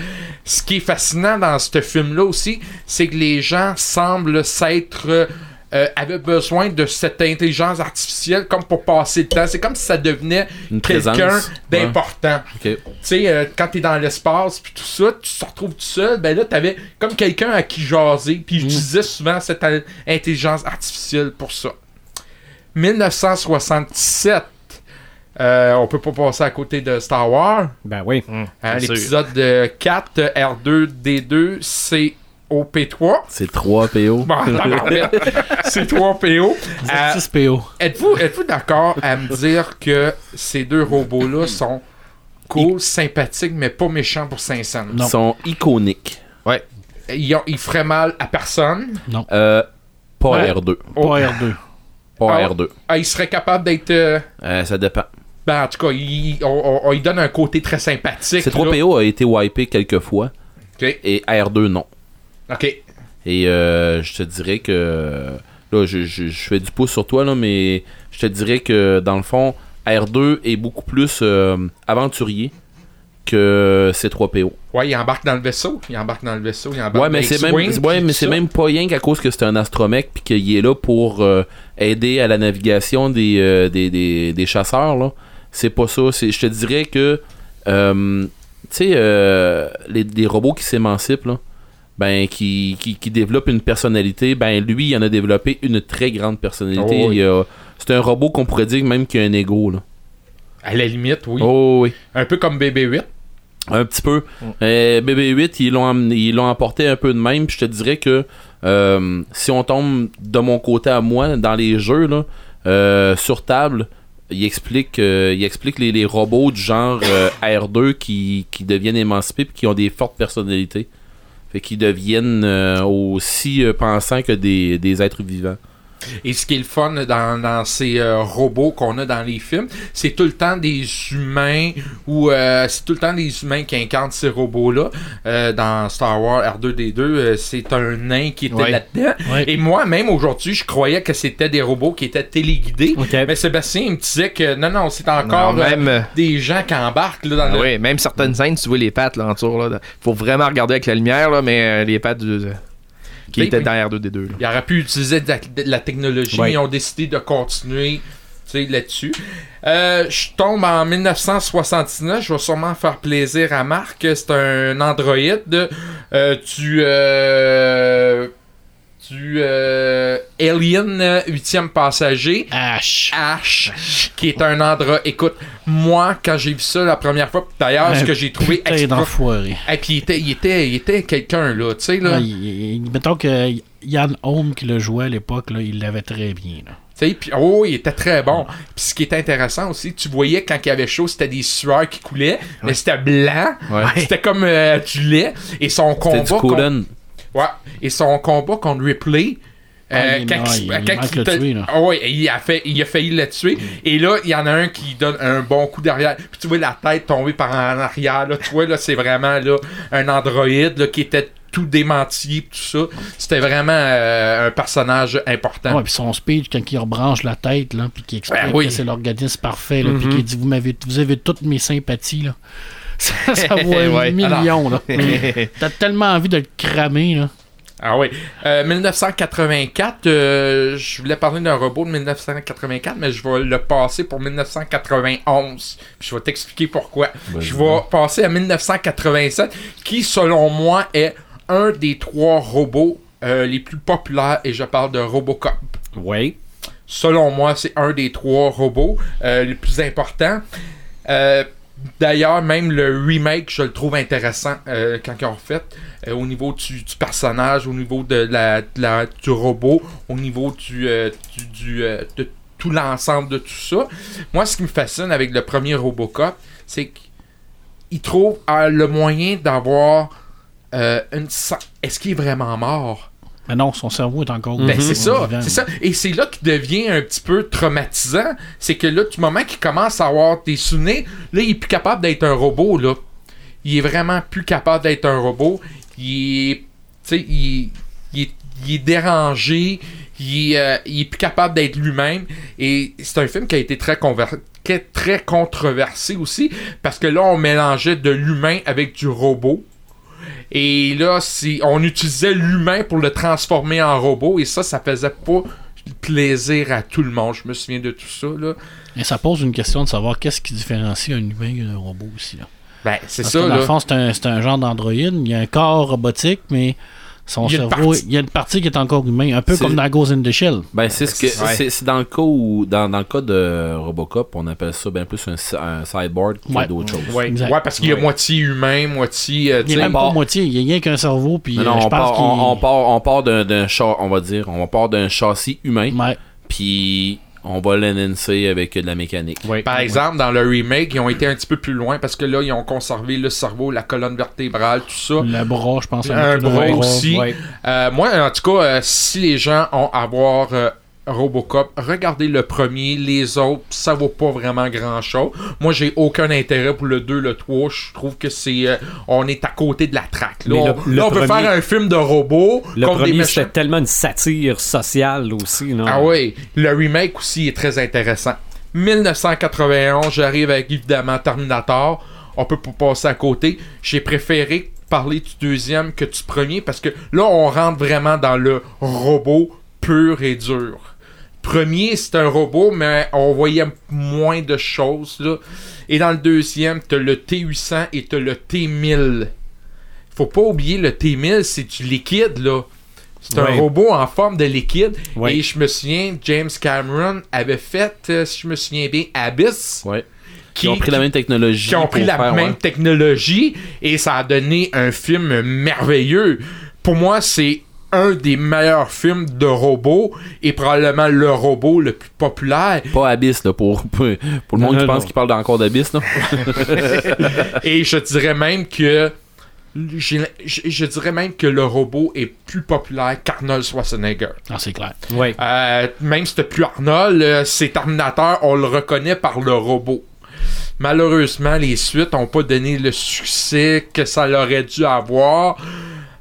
Ce qui est fascinant dans ce film-là aussi, c'est que les gens semblent s'être... euh, avaient besoin de cette intelligence artificielle comme pour passer le temps. C'est comme si ça devenait quelqu'un d'important. Ok. Tu sais, euh, quand t'es dans l'espace, puis tout ça, tu te retrouves tout seul, ben là, t'avais comme quelqu'un à qui jaser, puis j'utilisais souvent cette in- intelligence artificielle pour ça. 1967, euh, on peut pas passer à côté de Star Wars. Ben oui. Hein, sûr. L'épisode de 4, R2D2, COP3. C'est 3 PO. Bon, c'est 3 PO. Euh, 6 PO. Êtes-vous êtes d'accord à me dire que ces deux robots-là sont cool, sympathiques, mais pas méchants pour 500? Ils sont iconiques. Ils, ont- ils feraient mal à personne? Euh, pas Ouais. R2. Oh. Pas R2. Pas Ah. R2. Ah, ils seraient capables d'être... euh, Euh, ça dépend. ben, en tout cas, ils- on, on- on y donne un côté très sympathique. C3 là. PO a été wipé quelques fois OK. et R2 non. OK. Et euh, je te dirais que. Là, je, je- je fais du pouce sur toi, là, mais je te dirais que dans le fond, R2 est beaucoup plus euh, aventurier que C3PO. Ouais, ils embarquent dans le vaisseau. Ils embarquent dans le vaisseau. Ils embarquent Ouais, mais dans c'est même, ouais, mais c'est même pas rien qu'à cause que c'est un astromec puis qu'il est là pour euh, aider à la navigation des, euh, des, des, des chasseurs. Là. C'est pas ça. C'est, je te dirais que, euh, tu sais, les, les robots qui s'émancipent, là, ben, qui, qui, qui développent une personnalité, ben, lui, il en a développé une très grande personnalité. Oh oui. Il a- c'est un robot qu'on pourrait dire même qu'il a un ego. Là. À la limite, oui. Oh oui. Un peu comme BB-8. Un petit peu. Euh, BB-8, ils l'ont amené- ils l'ont apporté un peu de même. Puis je te dirais que euh, si on tombe de mon côté à moi dans les jeux, là, euh, sur table, il explique, il explique les, les robots du genre euh, R2 qui, qui deviennent émancipés puis qui ont des fortes personnalités. Fait qu'ils deviennent euh, aussi euh, pensants que des, des êtres vivants. Et ce qui est le fun dans, dans ces euh, robots qu'on a dans les films, c'est tout le temps des humains ou euh, c'est tout le temps des humains qui incarnent ces robots-là. Euh, dans Star Wars R2D2, euh, c'est un nain qui était Ouais. là-dedans. Ouais. Et moi, même aujourd'hui, je croyais que c'était des robots qui étaient téléguidés. Mais Sébastien il me disait que non, non, c'est encore Non, même, des gens qui embarquent là, dans Ah le. oui, même certaines scènes, tu vois les pattes là, en. Là. Faut vraiment regarder avec la lumière, là, mais euh, les pattes du- qui oui. dans R2D2. là. Ils auraient pu utiliser de la, de la technologie, Ouais. mais ils ont décidé de continuer tu là-dessus. Euh, je tombe en 1979, je vais sûrement faire plaisir à Marc. C'est un androïde euh, du, euh, du euh, Alien 8e passager. H. H, qui est un androïde. Écoute, moi, quand j'ai vu ça la première fois, d'ailleurs, ce que j'ai trouvé d'enfoiré. Et puis, il était, il était, il était quelqu'un, là, tu sais, là. Ouais, il- il- mettons que Yann Holm qui le jouait à l'époque, là, il l'avait très bien. là. Tu sais, puis oh, il était très bon. Puis ce qui était intéressant aussi, tu voyais quand il y avait chaud, c'était des sueurs qui coulaient, mais c'était blanc. Ouais. C'était comme euh, du lait. Et son combat. du. Ouais. Et son combat contre Ripley. Euh, il- quand a, fait, il a failli le tuer. Et là, il y en a un qui donne un bon coup derrière. Puis tu vois la tête tomber par en arrière. Là. Tu vois, là, c'est vraiment là, un androïde là, qui était tout démenti. Tout ça. C'était vraiment euh, un personnage important. Ouais, puis son speech, quand il rebranche la tête, là, puis qu'il explique Ben oui. que c'est l'organisme parfait, là, puis Mhm. qu'il dit vous, m'avez, vous avez toutes mes sympathies, là. Ça, ça vaut un Ouais. million, là. T'as tellement envie de le cramer, là. Ah oui. Euh, 1984, euh, je voulais parler d'un robot de 1984, mais je vais le passer pour 1991. Puis je vais t'expliquer pourquoi. je vais passer à 1987, qui selon moi est un des trois robots euh, les plus populaires, et je parle de Robocop. Oui. Selon moi, c'est un des trois robots euh, les plus importants. D'ailleurs, même le remake, je le trouve intéressant euh, quand ils ont refait. euh, au niveau du, personnage, au niveau de la, du robot, au niveau du, euh, de tout l'ensemble de tout ça. Moi, ce qui me fascine avec le premier Robocop, c'est que il trouve le moyen d'avoir une. Est-ce qu'il est vraiment mort? Mais non, son cerveau est encore Ben, c'est ça, c'est ça. Et c'est là qu'il devient un petit peu traumatisant. C'est que là, du moment qu'il commence à avoir des souvenirs, là, il est plus capable d'être un robot, là. Il est vraiment plus capable d'être un robot. Il est. Tu sais, il, il est, il est dérangé. Il, euh, il est plus capable d'être lui-même. Et c'est un film qui a été très, très controversé aussi. Parce que là, on mélangeait de l'humain avec du robot. Et là, si on utilisait l'humain pour le transformer en robot, et ça, ça faisait pas plaisir à tout le monde. Je me souviens de tout ça, là. Et ça pose une question de savoir qu'est-ce qui différencie un humain d'un robot aussi. Là. Ben, c'est ça, que dans là. le fond, c'est un, c'est un genre d'androïde. Il y a un corps robotique, mais son Il y a une cerveau, partie- il y a une partie qui est encore humain. Un peu comme dans Ghost in the Shell. Ben, c'est ce que Ouais. c'est dans le cas où dans, dans le cas de Robocop, on appelle ça bien plus un, un cyborg que Ouais. d'autres choses. Ouais, ouais, parce qu'il est Ouais. moitié humain, moitié. euh, tu Il est sais, même part- pas moitié. Il y a rien qu'un cerveau. Puis Non, euh, non, je on pense part, qu'il- on, on part, on part d'un, d'un on va dire, on part d'un châssis humain, Ouais. puis on va l'enhancer avec de la mécanique. Oui. Par exemple, dans le remake, ils ont été un petit peu plus loin parce que là, ils ont conservé le cerveau, la colonne vertébrale, tout ça. Le bras, je pense. Un bras bras. aussi. Ouais. Euh, moi, en tout cas, euh, si les gens ont à voir euh, Robocop, regardez le premier, les autres, ça vaut pas vraiment grand chose. Moi, j'ai aucun intérêt pour le 2, le 3. Je trouve que c'est. euh, on est à côté de la traque. Là, le- on, le là, on peut faire un film de robots Le premier, c'était tellement une satire sociale aussi. Là. Ah oui, le remake aussi est très intéressant. 1991, j'arrive avec évidemment Terminator. On peut pas passer à côté. J'ai préféré parler du deuxième que du premier parce que là, on rentre vraiment dans le robot pur et dur. Premier, c'est un robot, mais on voyait moins de choses. Là. Et dans le deuxième, t'as le T800 et t'as le T1000. Faut pas oublier, le T1000, c'est du liquide, là. C'est Ouais. un robot en forme de liquide. Ouais. Et je me souviens, James Cameron avait fait, euh, si je me souviens bien, Abyss. Ouais. Qui, ont pris la même technologie. qui ont pris la faire, même technologie et ça a donné un film merveilleux. Pour moi, c'est un des meilleurs films de robots et probablement le robot le plus populaire. Pas Abyss, là, pour, pour, pour le monde Non, qui non, pense qu'il parle encore d'Abyss, là. Et je dirais même que je, je dirais même que le robot est plus populaire qu'Arnold Schwarzenegger. Ah, c'est clair. Ouais. Euh, même si c'était plus Arnold, euh, c'est Terminator, on le reconnaît par le robot. Malheureusement, les suites n'ont pas donné le succès que ça aurait dû avoir.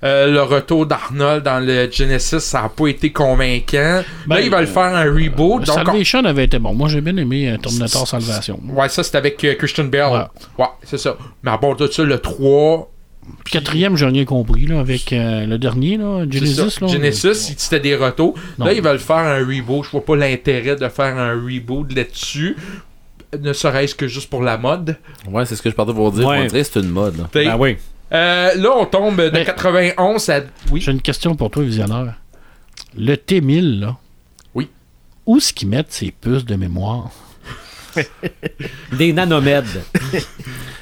Euh, le retour d'Arnold dans le Genesis, ça n'a pas été convaincant. Ben, Là, ils veulent faire un reboot. Donc, on- Salvation avait été bon. Moi, j'ai bien aimé euh, Terminator Salvation. Ouais, ça, c'était avec euh, Christian Bale. Ouais. Ouais, c'est ça. Mais à bord de ça, le 3, Puis quatrième, j'ai rien compris, là, avec euh, le dernier, là, Genesis. Là. Genesis, c'était des retours. Non. Là, ils veulent faire un reboot. Je vois pas l'intérêt de faire un reboot là-dessus. Ne serait-ce que juste pour la mode. Ouais, c'est ce que je partais pour dire. Ouais. On c'est une mode, là. Ben oui. Euh, là, on tombe de Mais- 91 à. Oui. J'ai une question pour toi, visionneur. Le T1000, là. Oui. Où est-ce qu'ils mettent ces puces de mémoire? Des nanomèdes.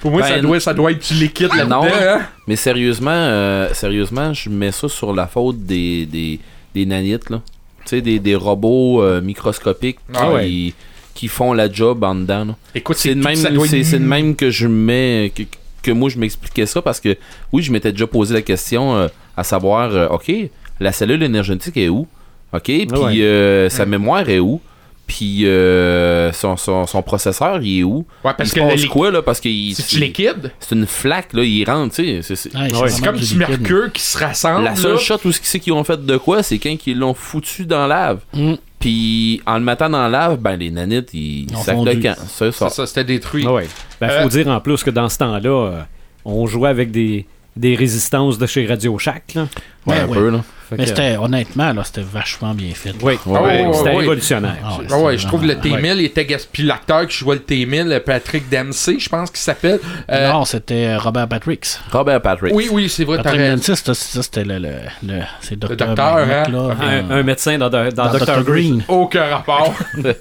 Pour moi, Ben, ça, doit, ça doit être du liquide là-dedans. Non. hein? Mais sérieusement, euh, sérieusement, je mets ça sur la faute des, des, des nanites, là. Tu sais, des, des robots euh, microscopiques Ah qui, qui font la job en dedans, là. Écoute, C'est de tout- même, ça doit c'est, c'est de même que je mets que, que moi je m'expliquais ça parce que oui, je m'étais déjà posé la question euh, à savoir euh, OK, la cellule énergétique est où? OK, puis ouais. euh, sa mémoire est où? Puis euh, son, son, son processeur, il est où? Ouais, parce Il que se passe quoi là? Parce que C'est du liquide? c'est une flaque là, il rentre, tu sais, c'est- c'est- Ouais, C'est vraiment comme du mercure qui se rassemble. la seule là. shot où c'est qu'ils ont fait de quoi, c'est quand ils l'ont foutu dans la lave. Mm. Puis en le mettant dans la lave, ben les nanites ils Ils ont sacent le fondu. camp. C'est ça. C'est ça, c'était détruit. Ah ouais. Ben, faut Euh, dire en plus que dans ce temps-là, euh, on jouait avec des, des résistances de chez Radio Shack. Là. Ouais, Ben un ouais. peu là. Mais c'était, honnêtement, là, c'était vachement bien fait. Oui, Ouais, ouais, c'était ouais. révolutionnaire. Ah ouais, Ah je trouve le vraiment- T-1000 était gaspillé. Puis l'acteur qui jouait le T-1000, Patrick Dempsey, je pense qu'il s'appelle. Euh, Non, c'était euh, Robert Patrick. Robert Patrick. oui, oui, c'est vrai, Patrick. Dempsey, c'était- ça, c'était le, le, le- docteur, hein? là, Un, médecin dans, dans, dans Dr. Green. Aucun rapport. Tu sais,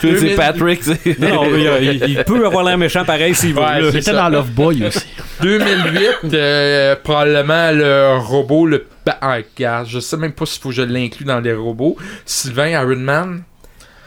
c'est 2000. Patrick. Non, il, il- il peut avoir l'air méchant pareil s'il veut. Il était dans Love Boy aussi. 2008, euh, probablement le robot, le. Ben, regarde, je sais même pas s'il faut que je l'inclue dans les robots. Sylvain Ironman.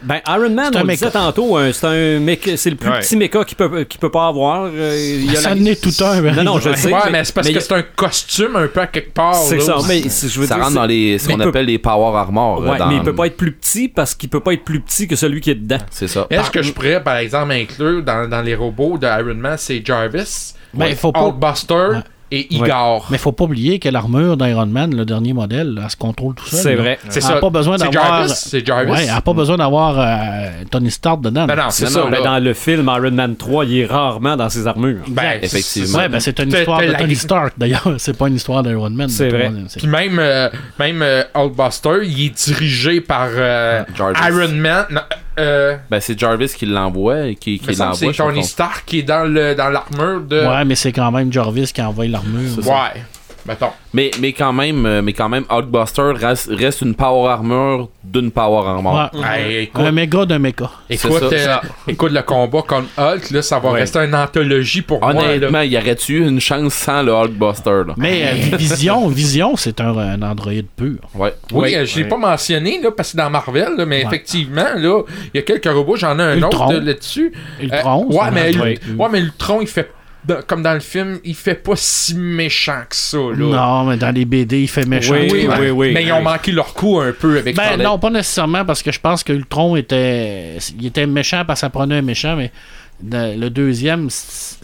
Ben, Iron Man, C'est un on le disait tantôt, euh, c'est un méca- c'est le plus Ouais. petit méca qu'il peut, qu'il peut pas avoir. euh, il y a Ça la- tout un, Non, non, je ouais. sais. Ouais, mais c'est parce mais que c'est un costume un peu à quelque part. C'est ça, mais je veux Ça dire, rentre dans les, ce qu'on peut- appelle les power armor. Ouais, dans- mais il peut pas être plus petit parce qu'il peut pas être plus petit que celui qui est dedans. C'est ça. Est-ce que je pourrais, par exemple, inclure dans, dans les robots de Iron Man, c'est Jarvis, Ben, il faut pas- Hulkbuster? Ouais. Et Igor. Mais faut pas oublier que l'armure d'Iron Man, le dernier modèle, elle se contrôle tout seul. C'est vrai. C'est Elle a ça. pas besoin d'avoir. Jarvis. C'est Jarvis. Ouais, elle n'a pas besoin d'avoir euh, Tony Stark dedans. Ben non, C'est ça, ben, dans le film Iron Man 3, il est rarement dans ses armures. Ben, Effectivement. Ouais, ben c'est une histoire de Tony Stark d'ailleurs, c'est pas une histoire d'Iron Man. C'est vrai. Puis même, euh, même euh, Hulkbuster, il est dirigé par euh. Iron Man. Non, euh, Ben, c'est Jarvis qui l'envoie et qui, qui l'envoie. c'est Tony Stark qui est dans le dans l'armure de. Ouais, mais c'est quand même Jarvis qui envoie l'armure. Ouais. Mettons. Mais, mais quand même, euh, mais quand même, Hulkbuster reste, reste une power armor d'une power armor. Ouais. Hey, écoute, Un méga d'un méga. écoute, euh, écoute, le combat contre Hulk, là, ça va Ouais. rester une anthologie pour moi. là. Honnêtement, y aurait-tu eu une chance sans le Hulkbuster là? Mais euh, Vision, Vision, c'est un, un androïde pur. Ouais. Oui, Oui. je l'ai pas mentionné là, parce que c'est dans Marvel, là, mais Ouais. effectivement, là, il y a quelques robots, j'en ai un Ultron. autre là-dessus. Ultron, Euh, ouais, mais Ultron, il fait dans- comme dans le film, il fait pas si méchant que ça. Là. Non, mais dans les BD, il fait méchant. Oui, Oui, oui, oui. Mais ils ont manqué leur coup un peu avec ça. Ben non, pas nécessairement parce que je pense que Ultron était, il était méchant parce que ça prenait un méchant, mais le deuxième,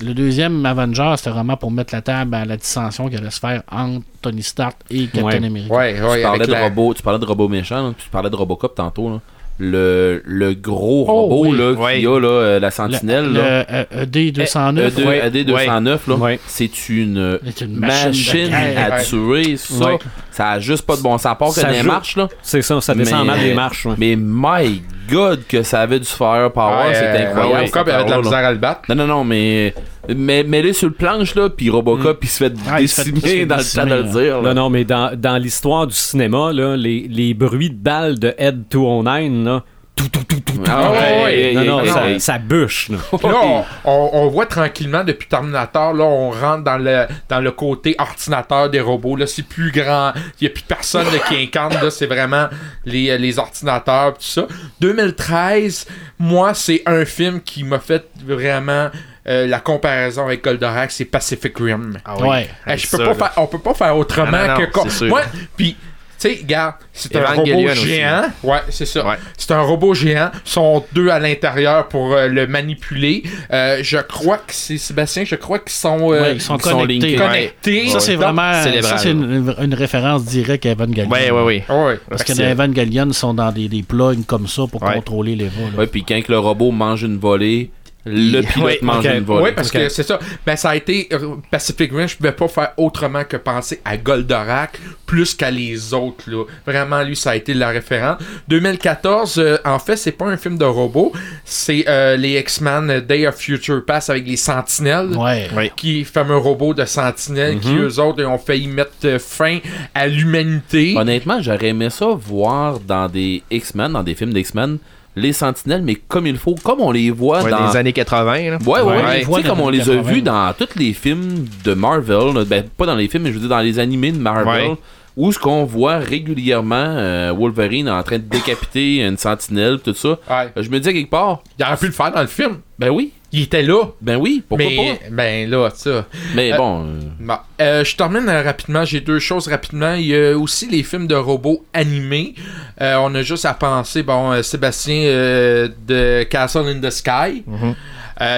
le deuxième Avenger, c'était vraiment pour mettre la table à la dissension qui allait se faire entre Tony Stark et Captain Ouais. America. Ouais, Tu ouais, parlais avec de la- robots, tu parlais de robots méchants, là, puis tu parlais de Robocop tantôt. Là. Le, le gros Oh, robot oui. là, Ouais. qu'il y a, là, euh, la Le, sentinelle, le, là. euh, ED209, E2, Ouais. AD209, là, Ouais. c'est une, c'est une machine, machine, à tuer. Ça, ça a juste pas de bon sens. À part que Ça les joue. marches, là. C'est ça, ça descend Mais- mal des marches. ouais. Mais my god, que ça avait du firepower, Ouais, c'est euh, incroyable. Robocop cette avait de la misère à le battre. Non, non, non, mais. Mais, mais là, sur le planche, là, puis Robocop, il se fait Ah, il se fait- se décimer dans le temps de le dire. là. Non, non, mais dans, dans l'histoire du cinéma, là, les, les bruits de balles de Ed 209, là, tout, tout, tout, tout, tout. Ah ouais, ouais, ouais, non, non, ça, bûche. là. Puis là, on, on- on voit tranquillement depuis Terminator, là, on rentre dans le, dans le côté ordinateur des robots. Là, c'est plus grand. Il n'y a plus personne là, qui incarne. Là, c'est vraiment les, les ordinateurs, tout ça. 2013, moi, c'est un film qui m'a fait vraiment euh, la comparaison avec Goldorak, c'est Pacific Rim. Ah Ouais. Hey, je ça, peux pas faire, on peut pas faire autrement Ah, non, non, que. Moi, puis tu sais, regarde, c'est un Evangelion robot aussi. géant. Ouais, c'est ça. Ouais. C'est un robot géant. Ils sont deux à l'intérieur pour euh, le manipuler. Euh, je crois que c'est Sébastien. Je crois qu'ils sont, euh, Ouais, ils sont ils sont connectés. connectés. Ça, c'est vraiment ça, c'est une, une référence directe à Evangelion. Ouais, ouais, ouais. Ouais. Parce que Evangelion, ils sont dans des, des plugs comme ça pour Ouais. contrôler les vols. Ouais, puis quand que le robot mange une volée, le pilote Ouais, mange ok. une volée. Oui, parce que c'est ça. Ben, ça a été euh, Pacific Rim. Je pouvais pas faire autrement que penser à Goldorak plus qu'à les autres. Là. Vraiment, lui, ça a été la référence. 2014, euh, en fait, c'est pas un film de robot. C'est euh, les X-Men Day of Future Past avec les Sentinelles. Ouais. Ouais. Qui fameux robot de Sentinelle qui eux autres ont failli mettre fin à l'humanité. Honnêtement, j'aurais aimé ça voir dans des X-Men, dans des films d'X-Men, les sentinelles, mais comme il faut, comme on les voit Ouais, dans. des années 80, là. Ouais, ouais, Ouais, ouais. les voit comme on les les a 80. vus dans tous les films de Marvel, là, ben, pas dans les films, mais je veux dire dans les animés de Marvel, Ouais. où ce qu'on voit régulièrement euh, Wolverine en train de décapiter une sentinelle, tout ça. Ouais. Je me dis à quelque part, Il aurait pu le faire dans le film. ben oui, Il était là. ben oui, pourquoi mais, pas? ben là, ça. Mais Euh, bon, euh, Bon. Euh, je termine euh, rapidement. J'ai deux choses rapidement. Il y a aussi les films de robots animés. Euh, on a juste à penser, bon, euh, Sébastien euh, de Castle in the Sky. Euh,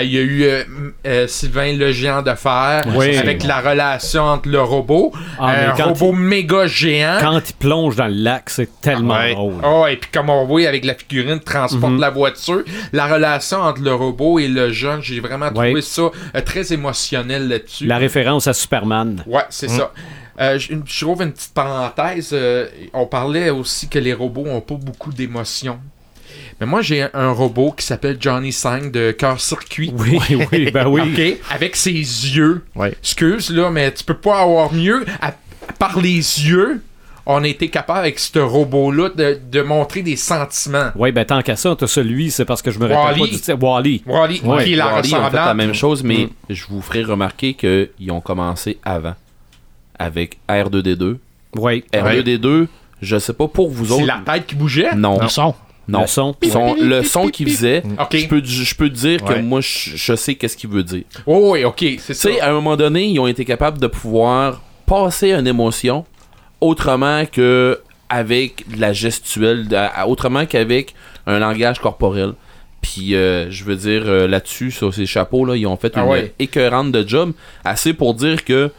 il y a eu euh, euh, Sylvain le géant de fer Oui. avec la relation entre le robot, Ah, un robot méga géant. Quand il plonge dans le lac, c'est tellement Ouais. drôle. Oh, et puis comme on voit avec la figurine transporte Mhm. la voiture, la relation entre le robot et le jeune, j'ai vraiment Ouais. trouvé ça euh, très émotionnel là-dessus. La référence à Superman. Ouais, c'est ça. Euh, je je trouve une petite parenthèse. euh, on parlait aussi que les robots ont pas beaucoup d'émotions. Mais moi, j'ai un, robot qui s'appelle Johnny 5 de Cœur Circuit. Oui, oui, ben oui. OK? Avec ses yeux. Ouais. Excuse, là, mais tu peux pas avoir mieux. À- par les yeux, on a été capable avec ce robot-là de, de montrer des sentiments. Oui, ben tant qu'à ça, t'as celui, c'est parce que je me rappelle Wall-E. pas du. Wally. Wally, Ouais, qui est la Wall-E ont fait la même chose, mais Mm. je vous ferai remarquer qu'ils ont commencé avant. Avec R2D2. Oui. R2D2, je sais pas pour vous C'est autres. la tête qui bougeait? Non. Le son. Non. Le son. Son- le son qu'il faisait, je peux, je peux te dire que moi, je, je sais qu'est-ce qu'il veut dire. Oh, oui, ok, c'est Tu ça. sais, à un moment donné, ils ont été capables de pouvoir passer une émotion autrement que avec de la gestuelle, autrement qu'avec un langage corporel. Puis, euh, je veux dire, euh, là-dessus, sur ces chapeaux-là, ils ont fait Ah une ouais. écœurante de job. Assez pour dire que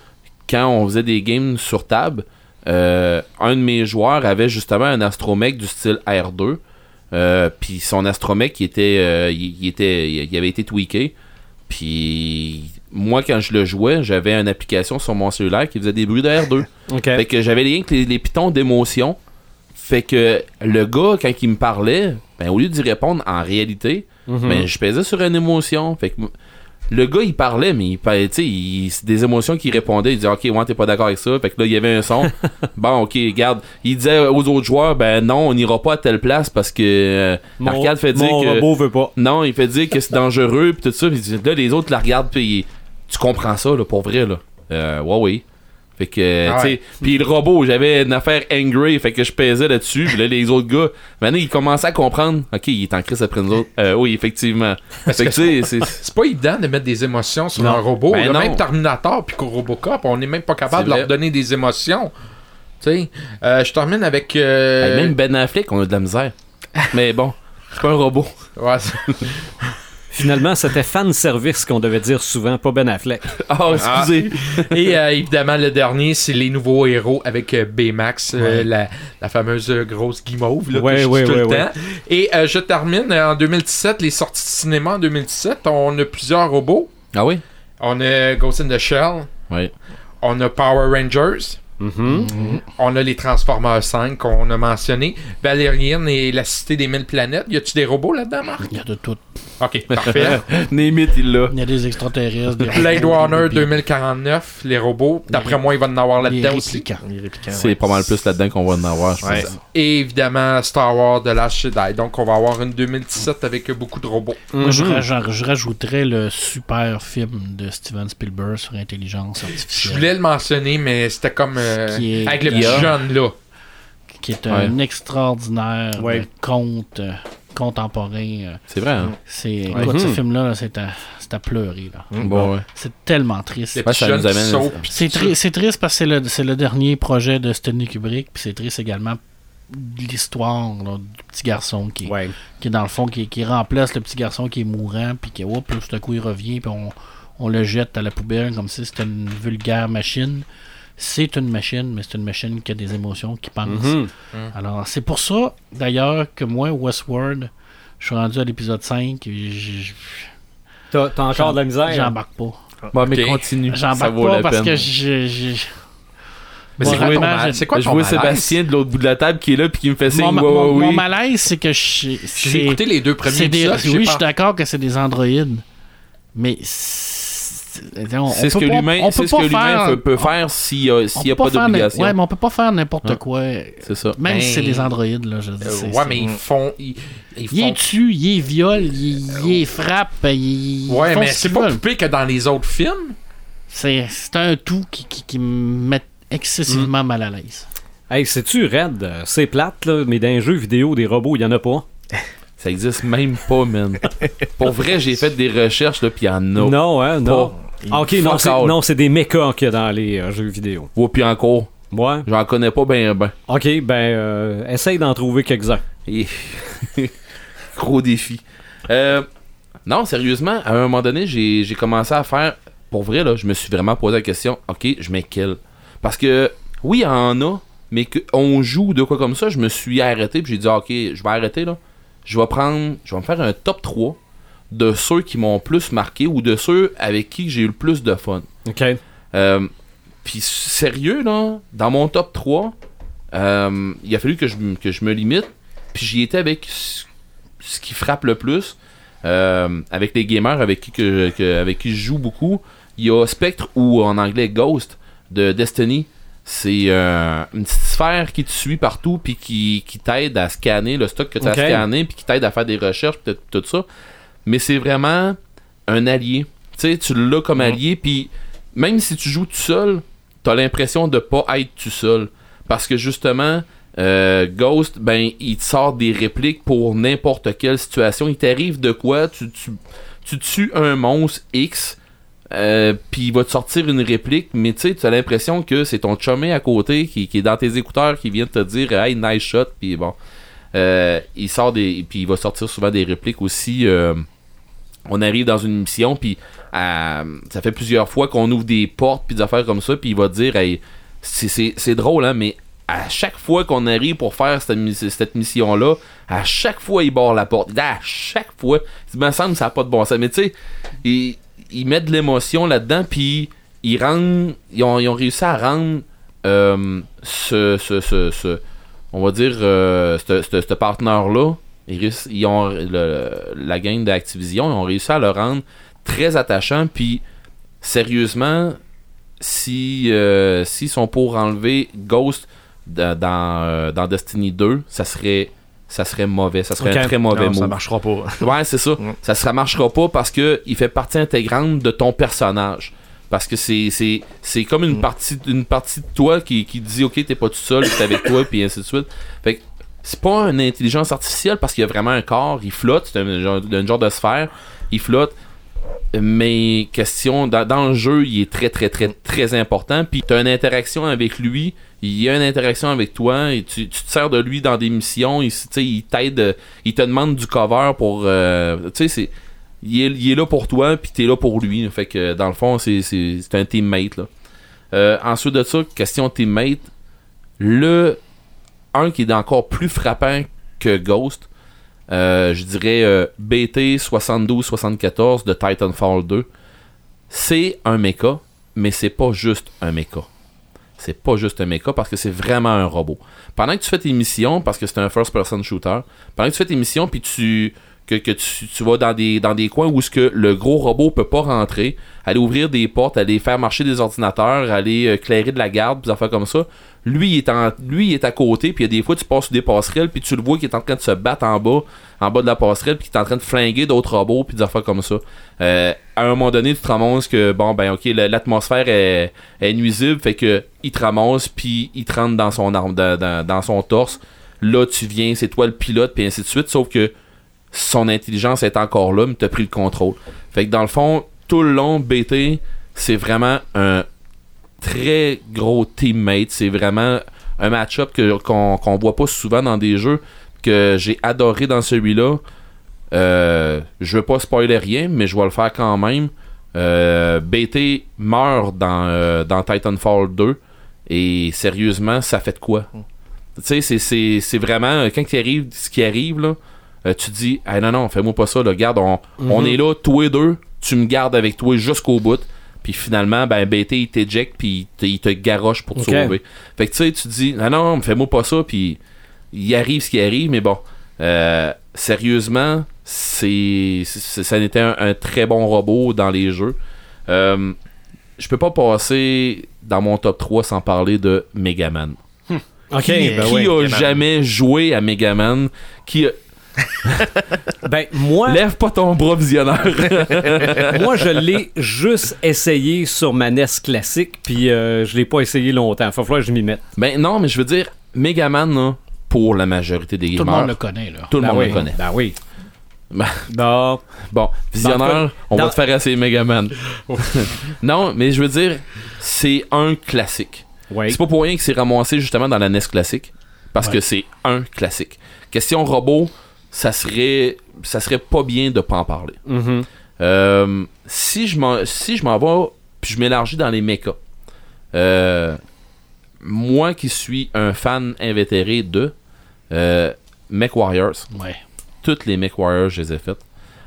quand on faisait des games sur table, euh, un de mes joueurs avait justement un astromech du style R2. Euh, puis son astromech, il était, euh, il, il était, il avait été tweaké. Puis moi, quand je le jouais, j'avais une application sur mon cellulaire qui faisait des bruits de R2. OK. Fait que j'avais les, les, les pitons d'émotion. Fait que le gars, quand il me parlait, ben, au lieu d'y répondre en réalité, Mhm. ben, je pesais sur une émotion. Fait que le gars, il parlait, mais il, parlait, tu sais, il- c'est des émotions qu'il répondait. Il disait, OK, ouais, t'es pas d'accord avec ça. Fait que là, il y avait un son. bon, OK, regarde. Il disait aux autres joueurs, ben non, on n'ira pas à telle place parce que euh, Mon- fait dire que. veut pas. Non, il fait dire que c'est dangereux pis tout ça. Pis là, les autres la regardent pis tu comprends ça là, pour vrai là. Euh, ouais, oui. Fait que, Ah tu ouais. sais, pis le robot, j'avais une affaire angry, fait que je pesais là-dessus. Pis là, les autres gars, maintenant, ils commençaient à comprendre. Ok, il est en crise après nous autres. Euh, oui, effectivement. Fait que, tu sais, c'est. Pas évident de mettre des émotions sur Non. un robot. Ben là, même Terminator puis Robocop, on n'est même pas capable de leur donner des émotions. Tu sais, Euh, je termine avec. euh, même Ben Affleck, on a de la misère. Mais bon, c'est pas un robot. ouais, Finalement, c'était fan service qu'on devait dire souvent, pas Ben Affleck. Ah, excusez. Et euh, évidemment, le dernier, c'est les nouveaux héros avec euh, Baymax, euh, la, la fameuse euh, grosse guimauve là, Ouais, que je dis ouais, tout le ouais, temps. Et euh, je termine euh, en 2017, les sorties de cinéma en 2017. On a plusieurs robots. Ah oui? On a Ghost in the Shell. Oui. On a Power Rangers. Mhm. On a les Transformers 5 qu'on a mentionné. Valérian et la Cité des Mille Planètes. Y a-tu des robots là-dedans, Marc? Il y a de tout. Ok, parfait. Némit, il l'a. Il y a des extraterrestres. Des Blade robots, Runner des- 2049, les robots. D'après moi, il va en avoir là-dedans aussi. réplicants. Les réplicants, C'est ouais. pas mal plus là-dedans qu'on va en avoir, je Ouais. pense. Et évidemment, Star Wars The Last Jedi. Donc, on va avoir une 2017 avec beaucoup de robots. Moi, je, Mhm. je rajouterais le super film de Steven Spielberg sur intelligence Je artificielle. voulais le mentionner, mais c'était comme euh, est- avec le petit jeune là. qui est un extraordinaire Ouais. conte euh, contemporain. euh, C'est vrai, hein? C'est, écoute, ce Mhm. film-là, là, c'est à, c'est à pleurer. Là. Bon, ouais. C'est tellement triste. C'est, tri- triste parce que c'est le, c'est le dernier projet de Stanley Kubrick, puis c'est triste également de l'histoire du petit garçon qui, Ouais. qui est dans le fond, qui, qui remplace le petit garçon qui est mourant, puis qui, hop, tout à coup, il revient, puis on, on le jette à la poubelle comme si c'était une vulgaire machine. C'est une machine, mais c'est une machine qui a des émotions, qui pense. Mhm. Alors, c'est pour ça, d'ailleurs, que moi, Westworld, je suis rendu à l'épisode 5, et j- T'as encore de la misère? j'embarque pas. Bon, mais continue. ça J'embarque vaut pas la parce peine. que je... je- Mais Bon, c'est quoi ton j'ai- je vois? Sébastien de l'autre bout de la table qui est là puis qui me fait signe. Mon, ouais, mon- ouais, mon oui. malaise, c'est que je- J'ai écouté les deux premiers des, épisodes. oui, je suis d'accord que c'est des androïdes, mais c'est ce que pas- l'humain peut ce que pas l'humain faire- peut, peut on- faire s'il n'y a, pas n- d'obligation. Ouais, mais on peut pas faire n'importe Hein? quoi. C'est ça. Même Ben, si c'est des androïdes, là, je dis. Euh, ouais, mais ils font. Ils, ils Il font est tue, il est viol, il, il est frappe, il. Ouais, ils font mais ce c'est pas plus que dans les autres films. C'est c'est un tout qui, qui, qui me met excessivement mal à l'aise. Hey, sais-tu, Red, euh, c'est plate, là, mais dans les jeux vidéo, des robots, il y en a pas. Ça existe même pas, man. Pour vrai, j'ai fait des recherches, là, puis il y en a. Non, hein, non. Ah, ok, non, c'est, non, c'est des mechas qu'il y a dans les euh, jeux vidéo. Ouais, puis encore, Ouais. j'en connais pas ben ben. Ok, ben, euh, essaye d'en trouver quelques-uns. Et- Gros défi. Euh, non, sérieusement, à un moment donné, j'ai j'ai commencé à faire. Pour vrai, là, je me suis vraiment posé la question ok, je mets quel? Parce que, oui, il y en a, mais qu'on joue de quoi comme ça, je me suis arrêté, puis j'ai dit ok, je vais arrêter, là. Je vais prendre. Je vais me faire un top 3 de ceux qui m'ont plus marqué ou de ceux avec qui j'ai eu le plus de fun. Ok. Euh, Puis sérieux, là, dans mon top 3, euh, il a fallu que je, que je me limite. Puis j'y étais avec ce, ce qui frappe le plus. euh, avec les gamers avec qui, que, que- avec qui je joue beaucoup. Il y a Spectre ou en anglais Ghost de Destiny. C'est euh, une petite sphère qui te suit partout puis qui, qui t'aide à scanner le stock que tu as scanné puis qui t'aide à faire des recherches tout, tout ça. Mais c'est vraiment un allié. Tu sais, tu l'as comme allié puis même si tu joues tout seul, t'as l'impression de pas être tout seul. Parce que justement, Euh, Ghost, ben, il te sort des répliques pour n'importe quelle situation. Il t'arrive de quoi? Tu, tu, tu tues un monstre X, euh, puis il va te sortir une réplique, mais tu sais, tu as l'impression que c'est ton chumé à côté qui, qui est dans tes écouteurs qui vient te dire Hey, nice shot, puis bon. Euh, il sort des. Puis il va sortir souvent des répliques aussi. On arrive dans une mission, puis euh, ça fait plusieurs fois qu'on ouvre des portes, puis des affaires comme ça, puis il va dire Hey, c'est- drôle, hein, mais à chaque fois qu'on arrive pour faire cette, cette mission-là, à chaque fois, il barre la porte. À chaque fois, il me semble que ça n'a pas de bon sens. Mais tu sais, il, il met de l'émotion là-dedans, puis ils rendent, ils ont, ils ont réussi à rendre euh, ce, ce, ce, ce- on va dire, euh, ce, ce, ce partenaire-là, ils, ont, le- la gang d'Activision, ils ont réussi à le rendre très attachant, puis sérieusement, si euh, s'ils sont pour enlever Ghost de- dans, euh, dans Destiny 2, ça serait ça serait mauvais, ça serait un très mauvais Non, ça move. marchera pas. Ouais, c'est ça. Mm. Ça ne marchera pas parce que il fait partie intégrante de ton personnage. Parce que c'est c'est c'est comme une Mm. partie une partie de toi qui, qui dit OK, t'es pas tout seul, c'est avec toi puis ainsi de suite. Fait que c'est pas une intelligence artificielle parce qu'il y a vraiment un corps, il flotte, c'est un genre, genre de sphère, il flotte. Mais question dans, le jeu, il est très très très très important puis tu as une interaction avec lui, il y a une interaction avec toi et tu, te sers de lui dans des missions, il, t'aide, il te demande du cover pour euh, tu sais c'est il est, là pour toi puis t'es là pour lui fait que dans le fond c'est, c'est, c'est un teammate là. Euh, ensuite de ça question teammate le qui est encore plus frappant que Ghost euh, je dirais euh, BT 72-74 de Titanfall 2 c'est un mecha mais c'est pas juste un mecha c'est pas juste un mecha parce que c'est vraiment un robot. Pendant que tu fais tes missions, parce que c'est un first person shooter, pendant que tu fais tes missions puis tu que, que tu, tu vas dans des dans des coins où ce que le gros robot peut pas rentrer, aller ouvrir des portes, aller faire marcher des ordinateurs, aller euh, clairer de la garde, des affaires comme ça. Lui il est en lui il est à côté puis des fois tu passes sur des passerelles puis tu le vois qui est en train de se battre en bas en bas de la passerelle puis qui est en train de flinguer d'autres robots puis des affaires comme ça. Euh, à un moment donné, tu te ramasses que bon ben ok la- l'atmosphère est, est nuisible, fait que il te ramasse puis il te rentre dans son arme dans, dans- dans son torse. Là tu viens, c'est toi le pilote puis ainsi de suite. Sauf que son intelligence est encore là, mais t'as pris le contrôle. Fait que dans le fond, tout le long, BT, c'est vraiment un très gros teammate. C'est vraiment un match-up que- qu'on voit pas souvent dans des jeux que j'ai adoré dans celui-là. Euh, je veux pas spoiler rien, mais je vais le faire quand même. Euh, BT meurt dans, euh, dans Titanfall 2 et sérieusement, ça fait de quoi? Tu sais, c'est- c'est c'est vraiment quand il arrive ce qui arrive là, euh, tu dis ah non non, fais-moi pas ça, là, garde, on, on est là tous les deux, tu me gardes avec toi jusqu'au bout. Puis finalement, ben BT il t'éjecte puis il te, il te garoche pour te sauver. Fait que tu sais, tu dis ah non, fais-moi pas ça puis il arrive ce qui arrive, mais bon, euh, sérieusement, c'est c'est- ça était un, un très bon robot dans les jeux. Euh, je peux pas passer dans mon top 3 sans parler de Megaman. Ok, qui ben qui oui. a jamais joué à Megaman Qui a- Ben, moi, Lève pas ton bras visionnaire. moi, je l'ai juste essayé sur ma NES classique, puis euh, je l'ai pas essayé longtemps. Faut falloir que je m'y mette. ben non, mais je veux dire, Megaman, là, pour la majorité des Tout le gamers, monde le connaît, là. tout le Ben monde oui. le connaît. Ben oui. Ben, Non. Bon, visionnaire, Dans on va te faire assez Megaman. non, mais je veux dire, c'est un classique. C'est pas pour rien que c'est ramassé justement dans la NES classique. Parce Ouais. que c'est un classique. Question robot, ça serait ça serait pas bien de pas en parler. Mhm. Euh, si je m'en si je m'en vais puis je m'élargis dans les mechas. euh, moi qui suis un fan invétéré de euh, Mech Warriors, Ouais. toutes les Mech Warriors, je les ai faites.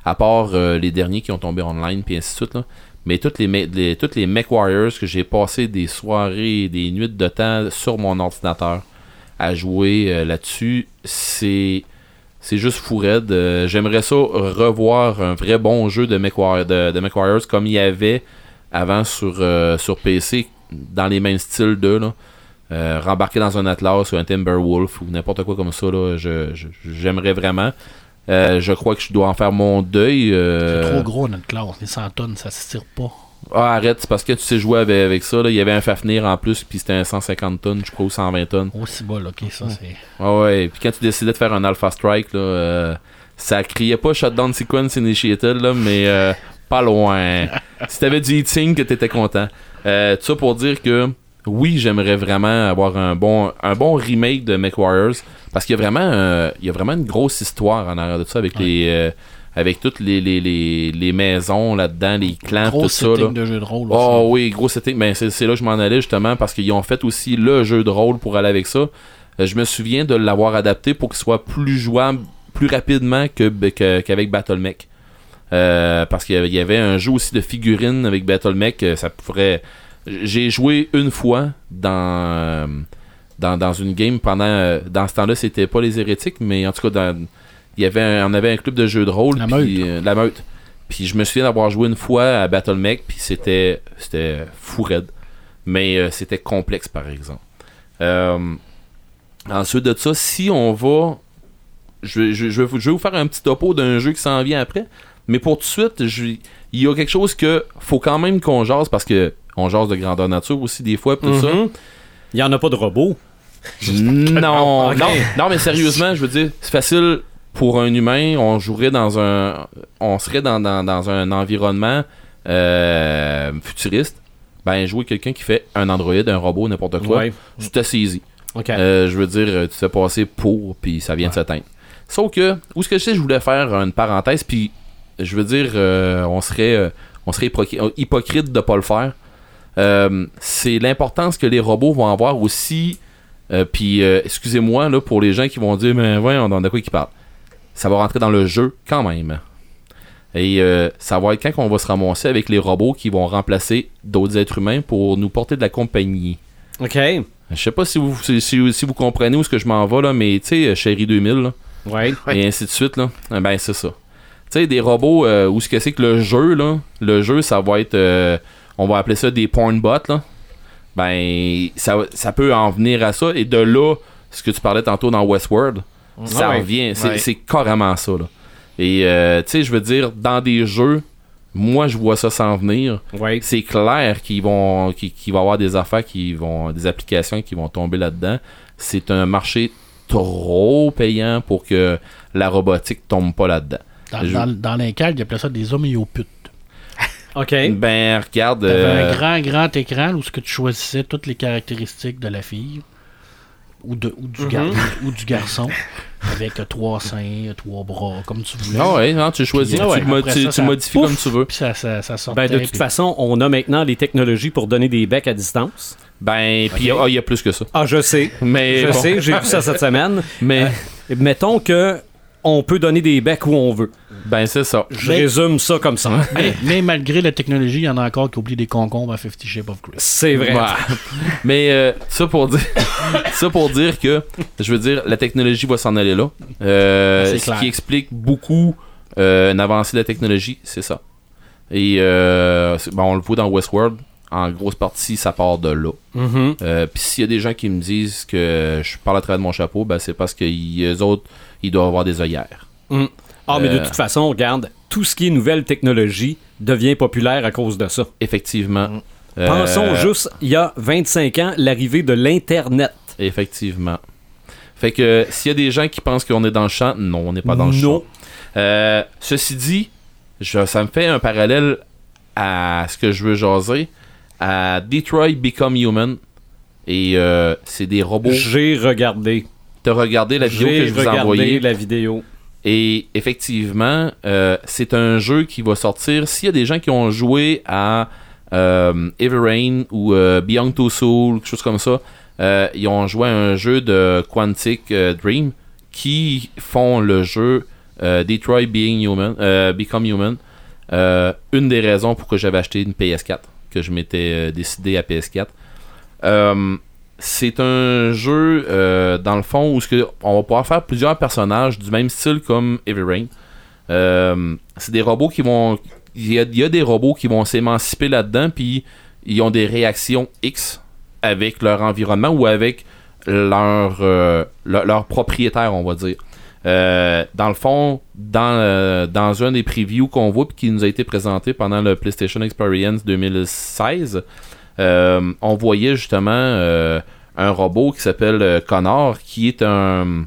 À part euh, les derniers qui ont tombé online, puis ainsi de suite. Là. Mais toutes les, les- toutes les Mech Warriors que j'ai passé des soirées, des nuits de temps sur mon ordinateur à jouer là-dessus, c'est. C'est juste fou raide. Euh, J'aimerais ça revoir un vrai bon jeu de Warriors- de, de Warriors comme il y avait avant sur, euh, sur PC dans les mêmes styles de là. Euh, rembarquer dans un Atlas ou un Timberwolf ou n'importe quoi comme ça je- j'aimerais vraiment. Euh, je crois que je dois en faire mon deuil. C'est trop gros notre classe. Les 100 tonnes, ça se tire pas. Ah, arrête, c'est parce que tu sais jouer avec, avec ça. Là. Il y avait un Fafnir en plus, puis c'était un 150 tonnes, je crois, ou 120 tonnes. Aussi bas, ok, ça c'est. Ah ouais, puis quand tu décidais de faire un Alpha Strike, là, euh, ça criait pas Shutdown Sequence Initiated, là, mais euh, pas loin. si t'avais du heatsink, que t'étais content. Euh, tout ça pour dire que oui, j'aimerais vraiment avoir un bon, un bon remake de MechWarriors, parce qu'il y a vraiment, euh, il y a vraiment une grosse histoire en arrière de ça avec les. Avec toutes les, les, les, les maisons là-dedans, les clans, Gros tout ça. Là. de jeu de rôle. Oh aussi. oui, gros setting. Ben, c'est là que je m'en allais justement parce qu'ils ont fait aussi le jeu de rôle pour aller avec ça. Euh, je me souviens de l'avoir adapté pour qu'il soit plus jouable plus rapidement que que- qu'avec BattleMech. Euh, parce qu'il y avait- un jeu aussi de figurines avec BattleMech. euh, Ça pourrait. J'ai joué une fois dans, dans, dans une game pendant. Dans ce temps-là, c'était pas les hérétiques, mais en tout cas, dans, il y avait un- on avait un club de jeux de rôle. La puis, Meute. euh, la meute. Puis je me souviens d'avoir joué une fois à BattleMech, puis c'était c'était fou raide. Mais euh, c'était complexe, par exemple. Euh, ensuite de ça, si on va. Je, vais- je, je vais vous- je vais vous faire un petit topo d'un jeu qui s'en vient après. Mais pour tout de suite, je- il y a quelque chose que faut quand même qu'on jase parce que on jase de grandeur nature aussi des fois, pis tout Mhm. Il y en a pas de robots. ça. Non, non, non, mais sérieusement, je veux dire, c'est facile pour un humain. On jouerait dans un, on serait dans, dans, dans un environnement euh, futuriste. Ben, jouer quelqu'un qui fait un androïde, un robot, n'importe quoi, Ouais. saisi. OK. Euh, je veux dire, euh, tu t'es passé pour, puis ça vient de s'atteindre. Sauf que, où ce que je sais, je voulais faire une parenthèse, puis je veux dire, euh, on serait, on serait hypocri- hypocrite de pas le faire. C'est l'importance que les robots vont avoir aussi. puis, excusez-moi là pour les gens qui vont dire, mais voyons, de quoi ils parlent. Ça va rentrer dans le jeu quand même. Et euh, ça va être quand on va se ramasser avec les robots qui vont remplacer d'autres êtres humains pour nous porter de la compagnie. OK. Je sais pas si vous, si, si- si vous comprenez où ce que je m'en vais, là, mais tu sais, Chérie 2000, là, Ouais. Et ainsi de suite, là, eh ben c'est ça. Tu sais, des robots, euh, où ce que c'est que le jeu, là, le jeu, ça va être, euh, on va appeler ça des porn bots, là. Ben, ça, ça peut en venir à ça, et de là, ce que tu parlais tantôt dans Westworld, ça Ah ouais. revient, c'est Ouais. c'est carrément ça, là. Et, euh, tu sais, je veux dire, dans des jeux, moi, je vois ça s'en venir Ouais. c'est clair qu'ils vont qu'il qu'il va y avoir des affaires qui vont des applications qui vont tomber là-dedans. C'est un marché trop payant pour que la robotique tombe pas là-dedans. Dans, Je- dans, dans l'incal, ils appelaient ça des homéoputes. OK. Ben regarde T'avais euh, un grand, grand écran où ce que tu choisissais toutes les caractéristiques de la fille ou, de, ou, du, gar- ou du garçon avec euh, trois seins, trois bras, comme tu voulais. Ah ouais, non, tu choisis, ouais, tu, le mo- après tu- ça, tu ça- modifies pouf! comme tu veux. Puis ça, ça, ça sortait. Ben, de toute puis- façon, on a maintenant les technologies pour donner des becs à distance. Ben puis ah, il y a plus que ça. Ah, je sais. Mais Je bon, sais, j'ai vu ça cette semaine. mais Mettons que on peut donner des becs où on veut. ben c'est ça. Je Mais- résume ça comme ça. mais, mais malgré la technologie, il y en a encore qui oublient des concombres à Fifty Shapes of Grey. C'est vrai. Bah. Mais euh, ça pour dire ça pour dire que je veux dire la technologie va s'en aller là. Euh, C'est ce clair. qui explique beaucoup euh, une avancée de la technologie, c'est ça. Et euh, c'est- bon, on le voit dans Westworld. En grosse partie, ça part de là. Mhm. Euh, Puis s'il y a des gens qui me disent que je parle à travers de mon chapeau, ben c'est parce que les autres, ils doivent avoir des œillères. Ah, mais de Euh. toute façon, regarde, tout ce qui est nouvelle technologie devient populaire à cause de ça. Effectivement. Euh, Pensons juste, il y a 25 ans, l'arrivée de l'Internet. Effectivement. Fait que s'il y a des gens qui pensent qu'on est dans le champ, non, on n'est pas dans le champ. Non. Euh, ceci dit, je- ça me fait un parallèle à ce que je veux jaser, à Detroit Become Human. Et euh, c'est des robots. J'ai regardé. T'as regardé la vidéo que je vous ai envoyée? la vidéo. Et effectivement, euh, c'est un jeu qui va sortir. S'il y a des gens qui ont joué à euh, Everrain ou euh, Beyond Two Souls, quelque chose comme ça, euh, ils ont joué à un jeu de Quantic Dream qui font le jeu Detroit Being Human, Become Human. Une des raisons pour que j'avais acheté une PS4, que je m'étais euh, décidé à PS4. Euh, c'est un jeu, euh, dans le fond, où on va pouvoir faire plusieurs personnages du même style comme Heavy Rain. C'est des robots qui vont. Il y a, des robots qui vont s'émanciper là-dedans, puis ils ont des réactions X avec leur environnement ou avec leur, leur propriétaire, on va dire. Euh, dans le fond, dans, euh, dans un des previews qu'on voit puis qui nous a été présenté pendant le PlayStation Experience 2016, euh, on voyait justement un robot qui s'appelle Connor, qui est un